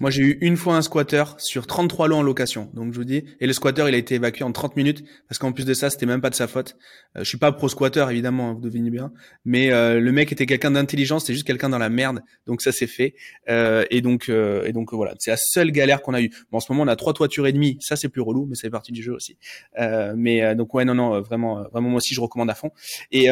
Moi, j'ai eu une fois un squatter sur 33 lots en location. Donc, je vous dis, et le squatter, il a été évacué en 30 minutes parce qu'en plus de ça, c'était même pas de sa faute. Euh, je suis pas pro squatter, évidemment, hein, vous devinez bien. Mais euh, le mec était quelqu'un d'intelligent, c'était juste quelqu'un dans la merde. Donc, ça s'est fait. Euh, et donc, et donc voilà, c'est la seule galère qu'on a eue. Bon, en ce moment, on a trois toitures et demie. Ça, c'est plus relou, mais fait partie du jeu aussi. mais donc, ouais, non, non, vraiment, vraiment, moi aussi, je recommande à fond. Et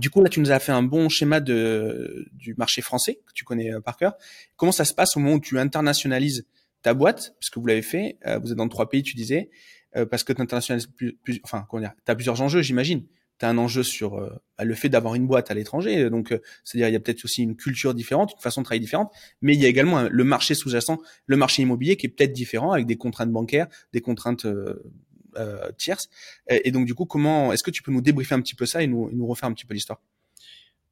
du coup, là, tu nous as fait un bon schéma du marché français, que tu connais euh, par cœur. Comment ça se passe au moment où tu internationalises ta boîte, puisque vous l'avez fait, euh, vous êtes dans trois pays, tu disais, euh, parce que tu internationalises plus, plus, enfin, comment dire, tu as plusieurs enjeux, j'imagine. Tu as un enjeu sur bah, le fait d'avoir une boîte à l'étranger, donc c'est-à-dire il y a peut-être aussi une culture différente, une façon de travailler différente, mais il y a également le marché sous-jacent, le marché immobilier qui est peut-être différent avec des contraintes bancaires, des contraintes euh. Et, donc, du coup, comment est-ce que tu peux nous débriefer un petit peu ça et nous, nous refaire un petit peu l'histoire?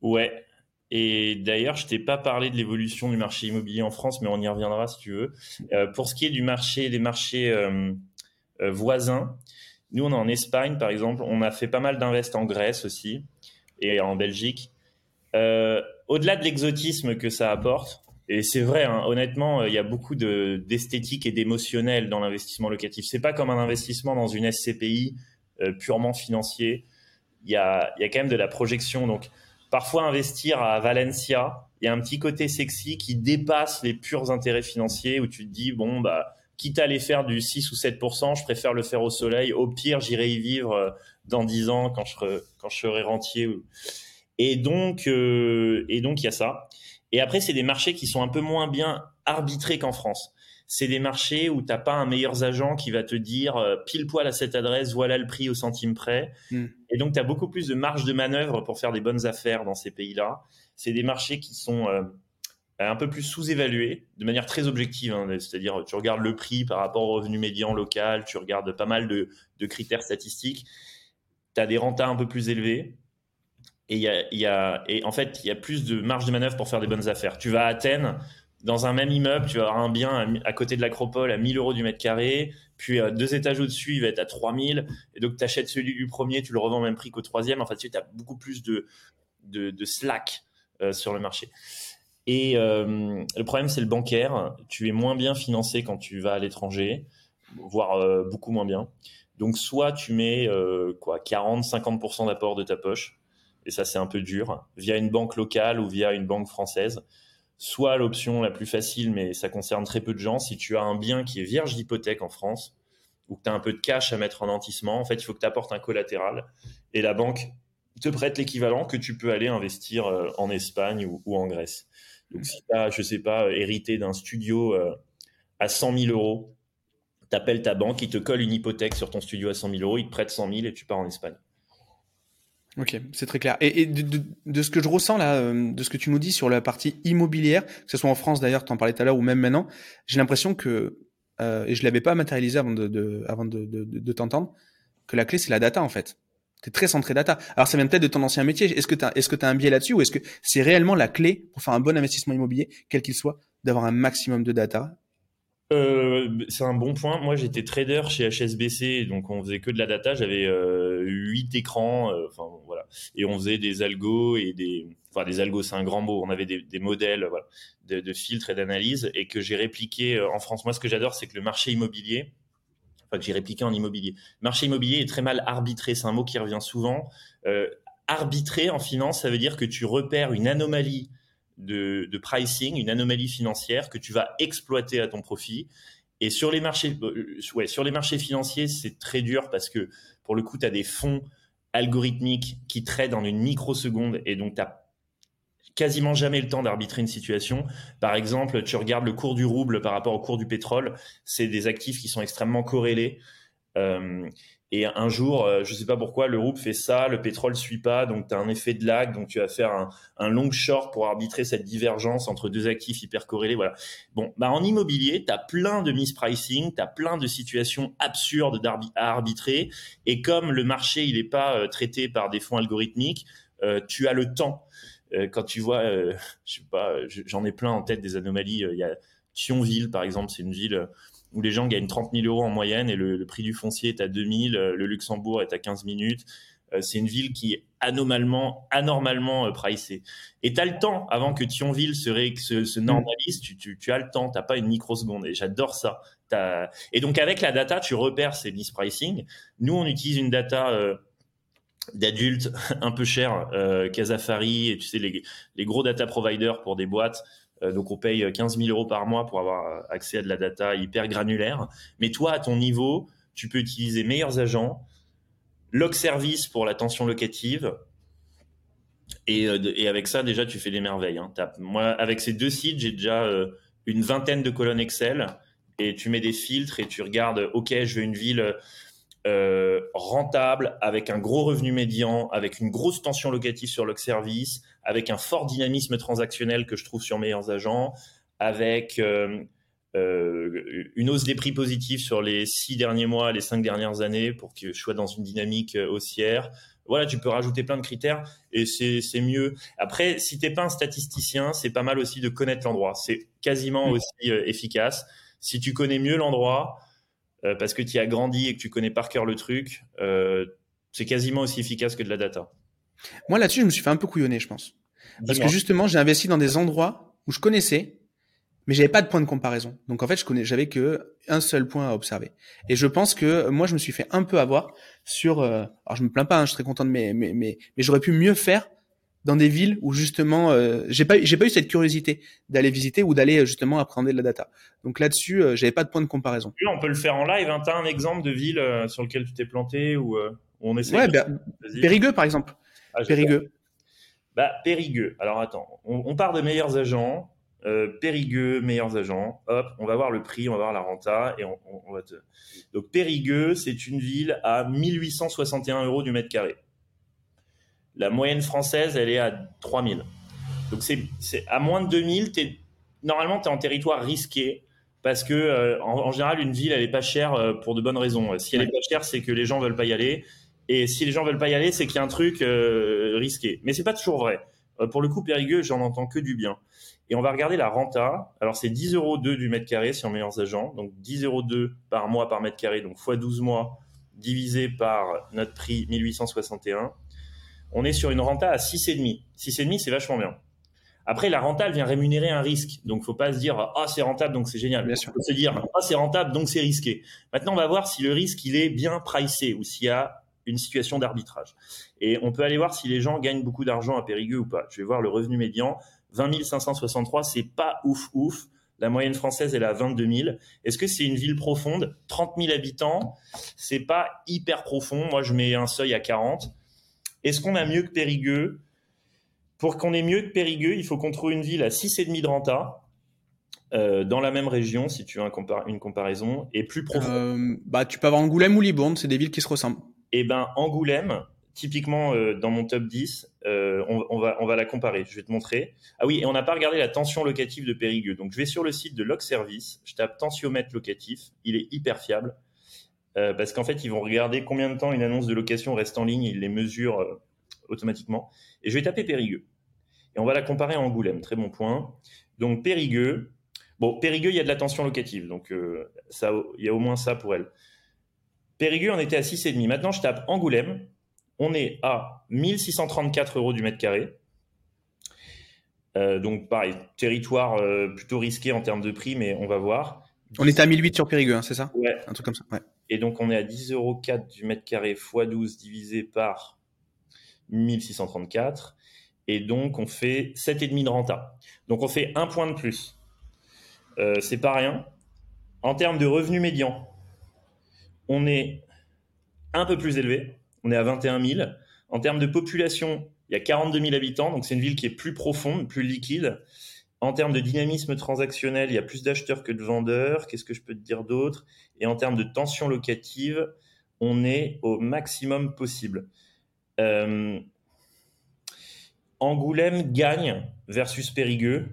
Ouais. Et d'ailleurs, je t'ai pas parlé de l'évolution du marché immobilier en France, mais on y reviendra si tu veux. Euh, pour ce qui est du marché, des marchés euh, voisins, nous, on est en Espagne, par exemple. On a fait pas mal d'invest en Grèce aussi et en Belgique. Au-delà de l'exotisme que ça apporte, et c'est vrai, hein, honnêtement, euh, il y a beaucoup d'esthétique et d'émotionnel dans l'investissement locatif. C'est pas comme un investissement dans une SCPI euh, purement financier. Il y a, y a quand même de la projection. Donc, parfois, investir à Valencia, il y a un petit côté sexy qui dépasse les purs intérêts financiers où tu te dis, bon, bah, quitte à aller faire du 6 ou 7%, je préfère le faire au soleil. Au pire, j'irai y vivre euh, dans 10 ans quand je, serai rentier. Et donc, et donc, il y a ça. Et après, c'est des marchés qui sont un peu moins bien arbitrés qu'en France. C'est des marchés où tu n'as pas un meilleur agent qui va te dire euh, pile poil à cette adresse, voilà le prix au centime près. Hmm. Et donc, tu as beaucoup plus de marge de manœuvre pour faire des bonnes affaires dans ces pays-là. C'est des marchés qui sont euh, un peu plus sous-évalués de manière très objective. Hein. C'est-à-dire, tu regardes le prix par rapport au revenu médian local, tu regardes pas mal de, de critères statistiques. Tu as des rentas un peu plus élevés. Et, en fait, il y a plus de marge de manœuvre pour faire des bonnes affaires. Tu vas à Athènes, dans un même immeuble, tu vas avoir un bien à, côté de l'acropole à 1000 euros du mètre carré, puis à deux étages au-dessus, il va être à 3000, et donc tu achètes celui du premier, tu le revends au même prix qu'au troisième. En fait, tu as beaucoup plus de, slack euh, sur le marché. Et euh, le problème, c'est le bancaire. Tu es moins bien financé quand tu vas à l'étranger, voire euh, beaucoup moins bien. Donc, soit tu mets quoi, 40-50% d'apport de ta poche, et ça c'est un peu dur, via une banque locale ou via une banque française. Soit l'option la plus facile, mais ça concerne très peu de gens, si tu as un bien qui est vierge d'hypothèque en France, ou que tu as un peu de cash à mettre en nantissement, en fait, il faut que tu apportes un collatéral, et la banque te prête l'équivalent que tu peux aller investir euh, en Espagne ou, en Grèce. Donc si tu as, je sais pas, hérité d'un studio à 100 000 euros, tu appelles ta banque, ils te collent une hypothèque sur ton studio à 100 000 euros, ils te prêtent 100 000 et tu pars en Espagne. Ok, c'est très clair. Et, de, ce que je ressens là, euh, de ce que tu nous dis sur la partie immobilière, que ce soit en France d'ailleurs, tu en parlais tout à l'heure, ou même maintenant, j'ai l'impression que, euh, et je l'avais pas matérialisé avant de, t'entendre, que la clé c'est la data en fait. Tu es très centré data. Alors ça vient peut-être de ton ancien métier. Est-ce que tu as, que as un biais là-dessus ou est-ce que c'est réellement la clé pour faire un bon investissement immobilier, quel qu'il soit, d'avoir un maximum de data? Euh, c'est un bon point. Moi, j'étais trader chez HSBC, donc on faisait que de la data. J'avais 8 écrans, euh, enfin voilà, et on faisait des algos et des, enfin des algos, c'est un grand mot. On avait des, modèles, de, de filtres et d'analyse, et que j'ai répliqué euh, en France. Moi, ce que j'adore, c'est que le marché immobilier, enfin que j'ai répliqué en immobilier. Le marché immobilier est très mal arbitré. C'est un mot qui revient souvent. Euh, arbitrer en finance, ça veut dire que tu repères une anomalie de, pricing, une anomalie financière que tu vas exploiter à ton profit. Et sur les marchés, ouais, sur les marchés financiers, c'est très dur parce que pour le coup, tu as des fonds algorithmiques qui traitent en une microseconde et donc tu quasiment jamais le temps d'arbitrer une situation. Par exemple, tu regardes le cours du rouble par rapport au cours du pétrole, c'est des actifs qui sont extrêmement corrélés. Euh, et un jour, euh, je ne sais pas pourquoi, le rouble fait ça, le pétrole suit pas, donc tu as un effet de lag, donc tu vas faire un, long short pour arbitrer cette divergence entre deux actifs hyper corrélés. Voilà. Bon, bah en immobilier, tu as plein de mispricing, tu as plein de situations absurdes à arbitrer, et comme le marché il n'est pas euh, traité par des fonds algorithmiques, euh, tu as le temps. quand tu vois, je sais pas, j'en ai plein en tête des anomalies. Il y a Thionville, par exemple, c'est une ville où les gens gagnent 30 000 euros en moyenne et le, prix du foncier est à 2 000, euh, le Luxembourg est à 15 minutes. Euh, c'est une ville qui est anormalement, anormalement euh, pricée. Et tu as le temps, avant que Thionville se, se, mm. normalise, tu, tu, as le temps, tu pas une microseconde. Et j'adore ça. Et donc, avec la data, tu repères ces mispricing. Nous, on utilise une data d'adultes un peu chère, Casafari, et tu sais, les, les, gros data providers pour des boîtes. Euh, donc on paye 15 000 euros par mois pour avoir accès à de la data hyper granulaire. Mais toi, à ton niveau, tu peux utiliser meilleurs agents, log service pour l'attention locative. Et, euh, et, avec ça, déjà, tu fais des merveilles. Hein. Moi, avec ces deux sites, j'ai déjà euh, une vingtaine de colonnes Excel et tu mets des filtres et tu regardes, OK, je veux une ville rentable, avec un gros revenu médian, avec une grosse tension locative sur log service, avec un fort dynamisme transactionnel que je trouve sur meilleurs agents, avec euh, euh, une hausse des prix positifs sur les six derniers mois, les cinq dernières années, pour que je sois dans une dynamique euh, haussière. Voilà, tu peux rajouter plein de critères et c'est mieux. Après, si t'es pas un statisticien, c'est pas mal aussi de connaître l'endroit. C'est quasiment aussi efficace. Si tu connais mieux l'endroit, parce que tu as grandi et que tu connais par cœur le truc, c'est quasiment aussi efficace que de la data. Moi, là-dessus, je me suis fait un peu couillonner, je pense. Parce que justement, j'ai investi dans des endroits où je connaissais, mais j'avais pas de point de comparaison. Donc en fait, je connais, j'avais que un seul point à observer. Et je pense que moi, je me suis fait un peu avoir sur. Euh, alors je me plains pas, hein, je suis très content de mes, mais mais mais j'aurais pu mieux faire dans des villes où justement euh, j'ai pas j'ai pas eu cette curiosité d'aller visiter ou d'aller euh, justement apprendre de la data. Donc là-dessus, euh, j'avais pas de point de comparaison. on peut le faire en live. Hein. Tu as un exemple de ville sur lequel tu t'es planté ou on essaie. Ouais, ben, Périgueux par exemple. Ah, Périgueux. Bah, Périgueux. Alors attends, on, part de meilleurs agents. Euh, Périgueux, meilleurs agents. Hop, on va voir le prix, on va voir la renta et on, va te. Donc Périgueux, c'est une ville à 1861 euros du mètre carré. La moyenne française, elle est à 3000. Donc c'est à moins de 2000, es, normalement tu es en territoire risqué parce que euh, en, général une ville elle est pas chère euh, pour de bonnes raisons. Si elle est pas chère, c'est que les gens veulent pas y aller. Et si les gens veulent pas y aller, c'est qu'il y a un truc euh, risqué. Mais c'est pas toujours vrai. Pour le coup, Périgueux, j'en entends que du bien. Et on va regarder la renta. Alors, c'est 10 euros du mètre carré sur meilleurs agents. Donc, 10 euros par mois par mètre carré. Donc, fois 12 mois divisé par notre prix 1861. On est sur une renta à 6,5. 6,5, c'est vachement bien. Après, la renta, elle vient rémunérer un risque. Donc, faut pas se dire, ah, c'est rentable, donc c'est génial. Bien sûr. Faut se dire, ah, c'est rentable, donc c'est risqué. Maintenant, on va voir si le risque, il est bien pricé ou s'il y a une situation d'arbitrage. Et on peut aller voir si les gens gagnent beaucoup d'argent à Périgueux ou pas. Je vais voir le revenu médian. 20 563, c'est pas ouf ouf. La moyenne française, elle est à 22 000. Est-ce que c'est une ville profonde? 30 000 habitants, c'est pas hyper profond. Moi, je mets un seuil à 40. Est-ce qu'on a mieux que Périgueux? Pour qu'on ait mieux que Périgueux, il faut qu'on trouve une ville à 6,5 de renta, euh, dans la même région, si tu veux une comparaison, et plus profond. Euh, bah, tu peux avoir Angoulême ou Libourne, c'est des villes qui se ressemblent. Eh ben, Angoulême, typiquement euh, dans mon top 10, on, va, on va la comparer. Je vais te montrer. Ah oui, et on n'a pas regardé la tension locative de Périgueux. Donc, je vais sur le site de Log Service, je tape tensiomètre locatif, il est hyper fiable. Parce qu'en fait, ils vont regarder combien de temps une annonce de location reste en ligne, ils les mesurent automatiquement. Et je vais taper Périgueux. Et on va la comparer à Angoulême. Très bon point. Donc, Périgueux, Bon, Périgueux, il y a de la tension locative, donc euh, ça, il y a au moins ça pour elle. Périgueux, on était à 6,5. Maintenant, je tape Angoulême. On est à 1634 euros du mètre carré. Euh, donc, pareil, territoire euh, plutôt risqué en termes de prix, mais on va voir. On est à 1008 sur Périgueux, hein, c'est ça? Ouais. Un truc comme ça. Ouais. Et donc, on est à 10,04 euros du mètre carré x 12 divisé par 1634. Et donc, on fait 7,5 de renta. Donc, on fait un point de plus. Euh, c'est pas rien. En termes de revenus médian, on est un peu plus élevé. On est à 21 000. En termes de population, il y a 42 000 habitants, donc c'est une ville qui est plus profonde, plus liquide. En termes de dynamisme transactionnel, il y a plus d'acheteurs que de vendeurs. Qu'est-ce que je peux te dire d'autre? Et en termes de tension locative, on est au maximum possible. Euh, Angoulême gagne versus Périgueux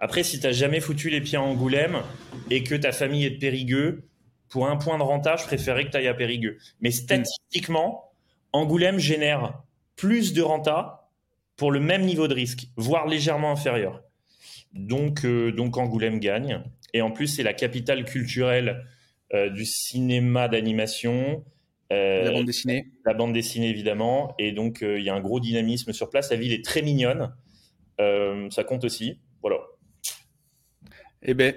après, si tu n'as jamais foutu les pieds à Angoulême et que ta famille est de Périgueux, pour un point de rentage, je préférerais que tu ailles à Périgueux. Mais statistiquement, Angoulême génère plus de renta pour le même niveau de risque, voire légèrement inférieur. Donc, euh, donc Angoulême gagne. Et en plus, c'est la capitale culturelle euh, du cinéma d'animation. Euh, la bande dessinée. La bande dessinée, évidemment. Et donc, il y a un gros dynamisme sur place. La ville est très mignonne. ça compte aussi. Voilà. Eh ben,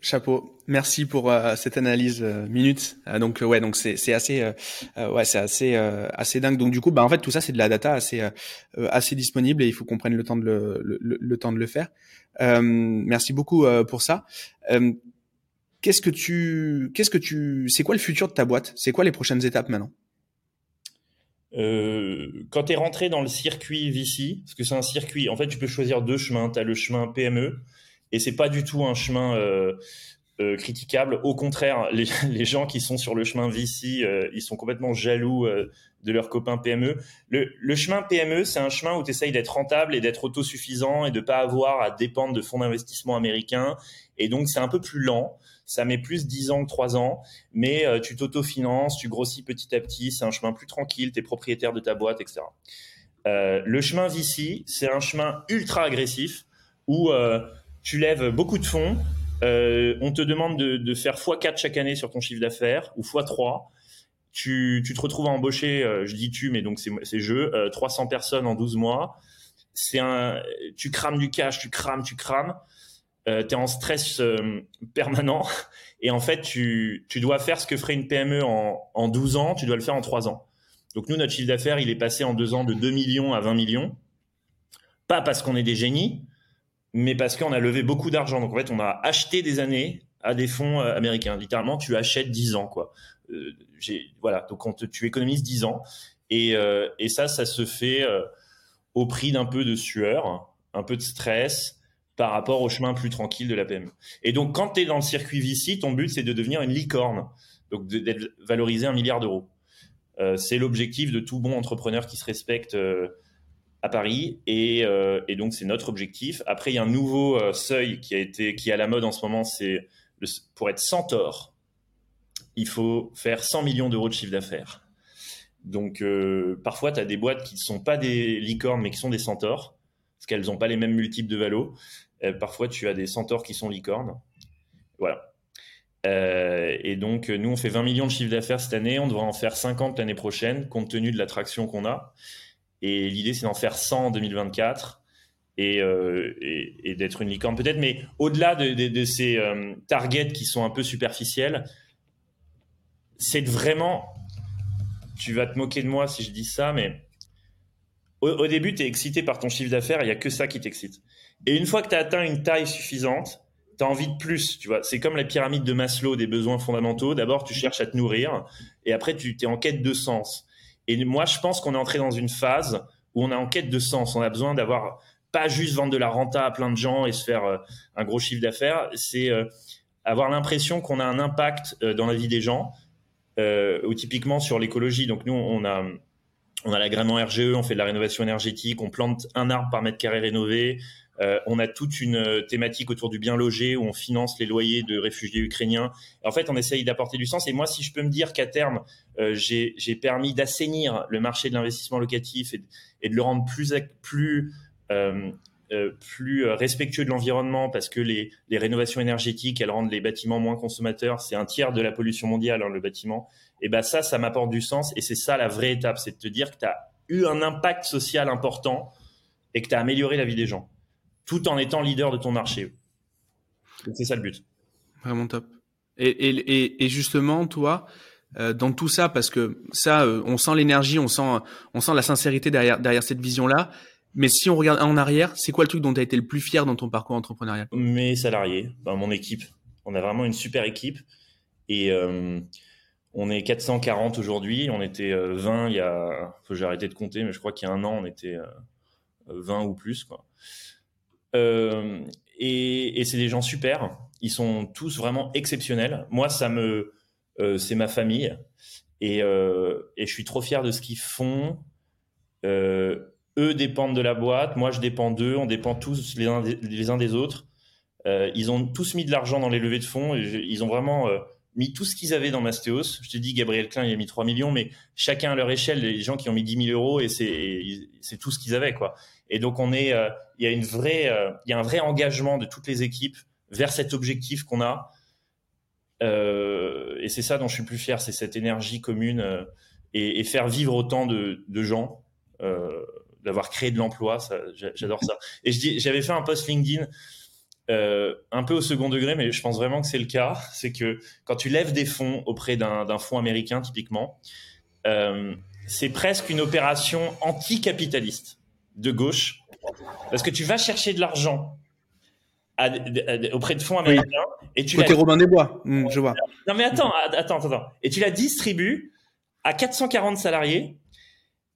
chapeau. Merci pour euh, cette analyse euh, minute. Euh, donc ouais, donc c'est c'est assez ouais c'est assez assez dingue. Donc du coup, bah en fait tout ça c'est de la data assez assez disponible et il faut qu'on prenne le temps de le, le, le temps de le faire. merci beaucoup pour ça. qu'est-ce que tu qu'est-ce que tu c'est quoi le futur de ta boîte? C'est quoi les prochaines étapes maintenant? Quand tu es rentré dans le circuit VC, parce que c'est un circuit, en fait, tu peux choisir deux chemins. Tu as le chemin PME, et c'est pas du tout un chemin euh, euh, critiquable. Au contraire, les, gens qui sont sur le chemin VC, euh, ils sont complètement jaloux euh, de leurs copains PME. Le, le chemin PME, c'est un chemin où tu essayes d'être rentable et d'être autosuffisant et de pas avoir à dépendre de fonds d'investissement américains. Et donc, c'est un peu plus lent. Ça met plus 10 ans que 3 ans, mais euh, tu t'autofinances, tu grossis petit à petit. C'est un chemin plus tranquille, tu es propriétaire de ta boîte, etc. le chemin VC, c'est un chemin ultra agressif où tu lèves beaucoup de fonds, euh, on te demande de, faire x4 chaque année sur ton chiffre d'affaires ou x3. Tu, tu, te retrouves à embaucher, euh, je dis tu, mais donc c'est 300 euh, personnes en 12 mois. C'est un, tu crames du cash, tu crames, tu crames. tu es en stress permanent et en fait, tu, tu, dois faire ce que ferait une PME en, en 12 ans, tu dois le faire en 3 ans. Donc nous, notre chiffre d'affaires, il est passé en 2 ans de 2 millions à 20 millions. Pas parce qu'on est des génies, mais parce qu'on a levé beaucoup d'argent. Donc en fait, on a acheté des années à des fonds euh, américains. Littéralement, tu achètes 10 ans, quoi. Euh, voilà, donc on tu économises 10 ans. Et, euh, et ça, ça se fait au prix d'un peu de sueur, un peu de stress par rapport au chemin plus tranquille de la PME. Et donc, quand tu es dans le circuit VC, ton but, c'est de devenir une licorne, donc d'être valorisé un milliard d'euros. c'est l'objectif de tout bon entrepreneur qui se respecte à Paris euh, et, donc c'est notre objectif. Après il y a un nouveau euh, seuil qui a été qui est à la mode en ce moment, c'est pour être centaure, il faut faire 100 millions d'euros de chiffre d'affaires. Donc euh, parfois tu as des boîtes qui ne sont pas des licornes mais qui sont des centaures parce qu'elles n'ont pas les mêmes multiples de valo. parfois tu as des centaures qui sont licornes. Voilà. et donc, nous, on fait 20 millions de chiffre d'affaires cette année. On devrait en faire 50 l'année prochaine, compte tenu de l'attraction qu'on a. Et l'idée, c'est d'en faire 100 en 2024 euh, et, et, d'être une licorne peut-être. Mais au-delà de, ces euh, targets qui sont un peu superficiels, c'est vraiment. Tu vas te moquer de moi si je dis ça, mais au, début, tu es excité par ton chiffre d'affaires, il n'y a que ça qui t'excite. Et une fois que tu as atteint une taille suffisante, tu as envie de plus, tu vois. C'est comme la pyramide de Maslow des besoins fondamentaux. D'abord, tu cherches à te nourrir et après, tu es en quête de sens. Et moi, je pense qu'on est entré dans une phase où on est en quête de sens. On a besoin d'avoir pas juste vendre de la renta à plein de gens et se faire euh, un gros chiffre d'affaires. C'est euh, avoir l'impression qu'on a un impact euh, dans la vie des gens, ou typiquement sur l'écologie. Donc nous, on a on a l'agrément RGE, on fait de la rénovation énergétique, on plante un arbre par mètre carré rénové. On a toute une thématique autour du bien logé où on finance les loyers de réfugiés ukrainiens. en fait, on essaye d'apporter du sens. Et moi, si je peux me dire qu'à terme, j'ai permis d'assainir le marché de l'investissement locatif et, de le rendre plus, euh, euh, euh, respectueux de l'environnement parce que les, rénovations énergétiques, elles rendent les bâtiments moins consommateurs. C'est un tiers de la pollution mondiale, hein, le bâtiment. Et ben ça, ça m'apporte du sens. Et c'est ça la vraie étape, c'est de te dire que tu as eu un impact social important et que tu as amélioré la vie des gens, tout en étant leader de ton marché. C'est ça le but. Vraiment top. Et, et, et justement, toi, dans tout ça, parce que ça, on sent l'énergie, on sent, on sent la sincérité derrière, derrière cette vision-là. Mais si on regarde en arrière, c'est quoi le truc dont tu as été le plus fier dans ton parcours entrepreneurial? Mes salariés, ben, mon équipe. On a vraiment une super équipe. Et euh, on est 440 aujourd'hui. On était 20 euh, il y a. J'ai arrêté de compter, mais je crois qu'il y a un an, on était 20 euh, ou plus. Quoi. Et, et c'est des gens super. Ils sont tous vraiment exceptionnels. Moi, ça me. c'est ma famille. Et, et, je suis trop fier de ce qu'ils font. Euh, eux dépendent de la boîte, moi je dépends d'eux, on dépend tous les uns des, autres. Euh, ils ont tous mis de l'argent dans les levées de fonds, ils ont vraiment euh, mis tout ce qu'ils avaient dans Mastéos. Je te dis, Gabriel Klein, il a mis 3 millions, mais chacun à leur échelle, les gens qui ont mis 10 000 euros, et c'est tout ce qu'ils avaient. quoi. Et donc, on est, euh, il y a un vrai engagement de toutes les équipes vers cet objectif qu'on a. et c'est ça dont je suis plus fier, c'est cette énergie commune et, faire vivre autant de, gens d'avoir créé de l'emploi. J'adore ça. Et j'avais fait un post LinkedIn euh, un peu au second degré, mais je pense vraiment que c'est le cas. C'est que quand tu lèves des fonds auprès d'un fonds américain, typiquement, euh, c'est presque une opération anticapitaliste de gauche, parce que tu vas chercher de l'argent auprès de fonds américains et tu côté Robin des Bois, hmm, je vois. Non mais attends, attends, attends, et tu la distribues à 440 salariés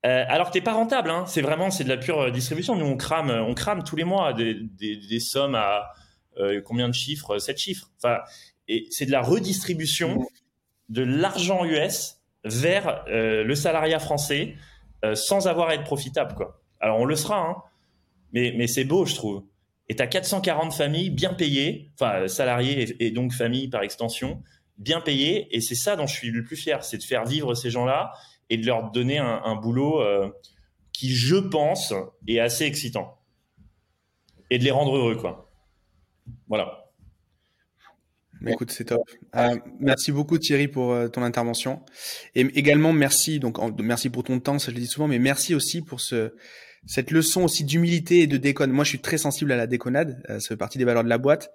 euh, alors que t'es pas rentable, hein. c'est vraiment c'est de la pure euh, distribution. Nous on crame, euh, on crame tous les mois des, des, des sommes à euh, combien de chiffres? 7 chiffres. Enfin, et c'est de la redistribution de l'argent US vers le salariat français sans avoir à être profitable quoi. Alors on le sera, hein, mais c'est beau je trouve. Et t'as 440 familles bien payées, enfin salariés et, et donc familles par extension, bien payées. Et c'est ça dont je suis le plus fier, c'est de faire vivre ces gens-là et de leur donner un, boulot euh, qui, je pense, est assez excitant. Et de les rendre heureux, quoi. Voilà. Écoute, c'est top. Euh, merci beaucoup Thierry pour euh, ton intervention. Et également merci donc merci pour ton temps, ça je le dis souvent, mais merci aussi pour ce cette leçon aussi d'humilité et de déconne. Moi, je suis très sensible à la déconnade. ça fait partie des valeurs de la boîte.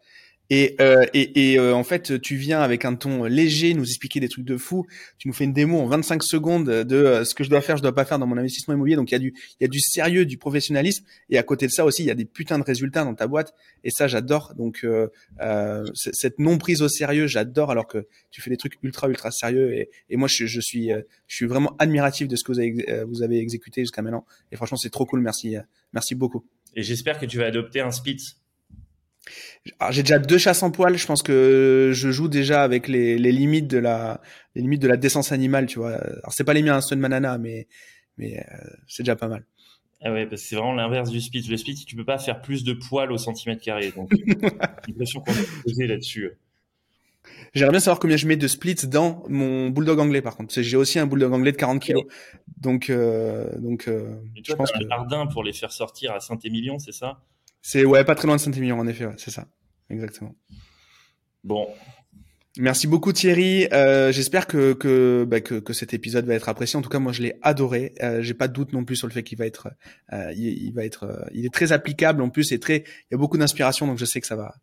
Et, euh, et, et euh, en fait, tu viens avec un ton léger nous expliquer des trucs de fou. Tu nous fais une démo en 25 secondes de euh, ce que je dois faire, je dois pas faire dans mon investissement immobilier. Donc il y a du, il y a du sérieux, du professionnalisme. Et à côté de ça aussi, il y a des putains de résultats dans ta boîte. Et ça, j'adore. Donc euh, euh cette non prise au sérieux, j'adore. Alors que tu fais des trucs ultra ultra sérieux. Et, moi, je, je, suis, je suis vraiment admiratif de ce que vous avez, vous avez exécuté jusqu'à maintenant. Et franchement, c'est trop cool. Merci, merci beaucoup. Et j'espère que tu vas adopter un Spitz j'ai déjà deux chasses en poil. Je pense que je joue déjà avec les, les limites de la les limites de la décence animale, tu vois. Alors c'est pas les miens, Stone Manana, mais mais euh, c'est déjà pas mal. Ah ouais, parce que c'est vraiment l'inverse du speed. Le speed, tu peux pas faire plus de poils au centimètre carré. Donc, j'ai l'impression qu'on est posé là-dessus. J'aimerais bien savoir combien je mets de splits dans mon bulldog anglais, par contre. J'ai aussi un bulldog anglais de 40 kilos. Donc, euh, donc, euh, Et toi, je pense que... un jardin pour les faire sortir à Saint-Émilion, c'est ça? C'est ouais, pas très loin de Saint-Émilion, en effet, ouais, c'est ça. Exactement. Bon. Merci beaucoup Thierry. Euh, J'espère que que, bah, que, que cet épisode va être apprécié. En tout cas, moi je l'ai adoré. Euh, J'ai pas de doute non plus sur le fait qu'il va être, euh, il, va être, euh, il est très applicable en plus et très, il y a beaucoup d'inspiration donc je sais que ça va,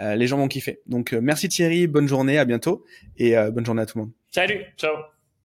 euh, les gens vont kiffer. Donc euh, merci Thierry, bonne journée, à bientôt et bonne journée à tout le monde. Salut, ciao.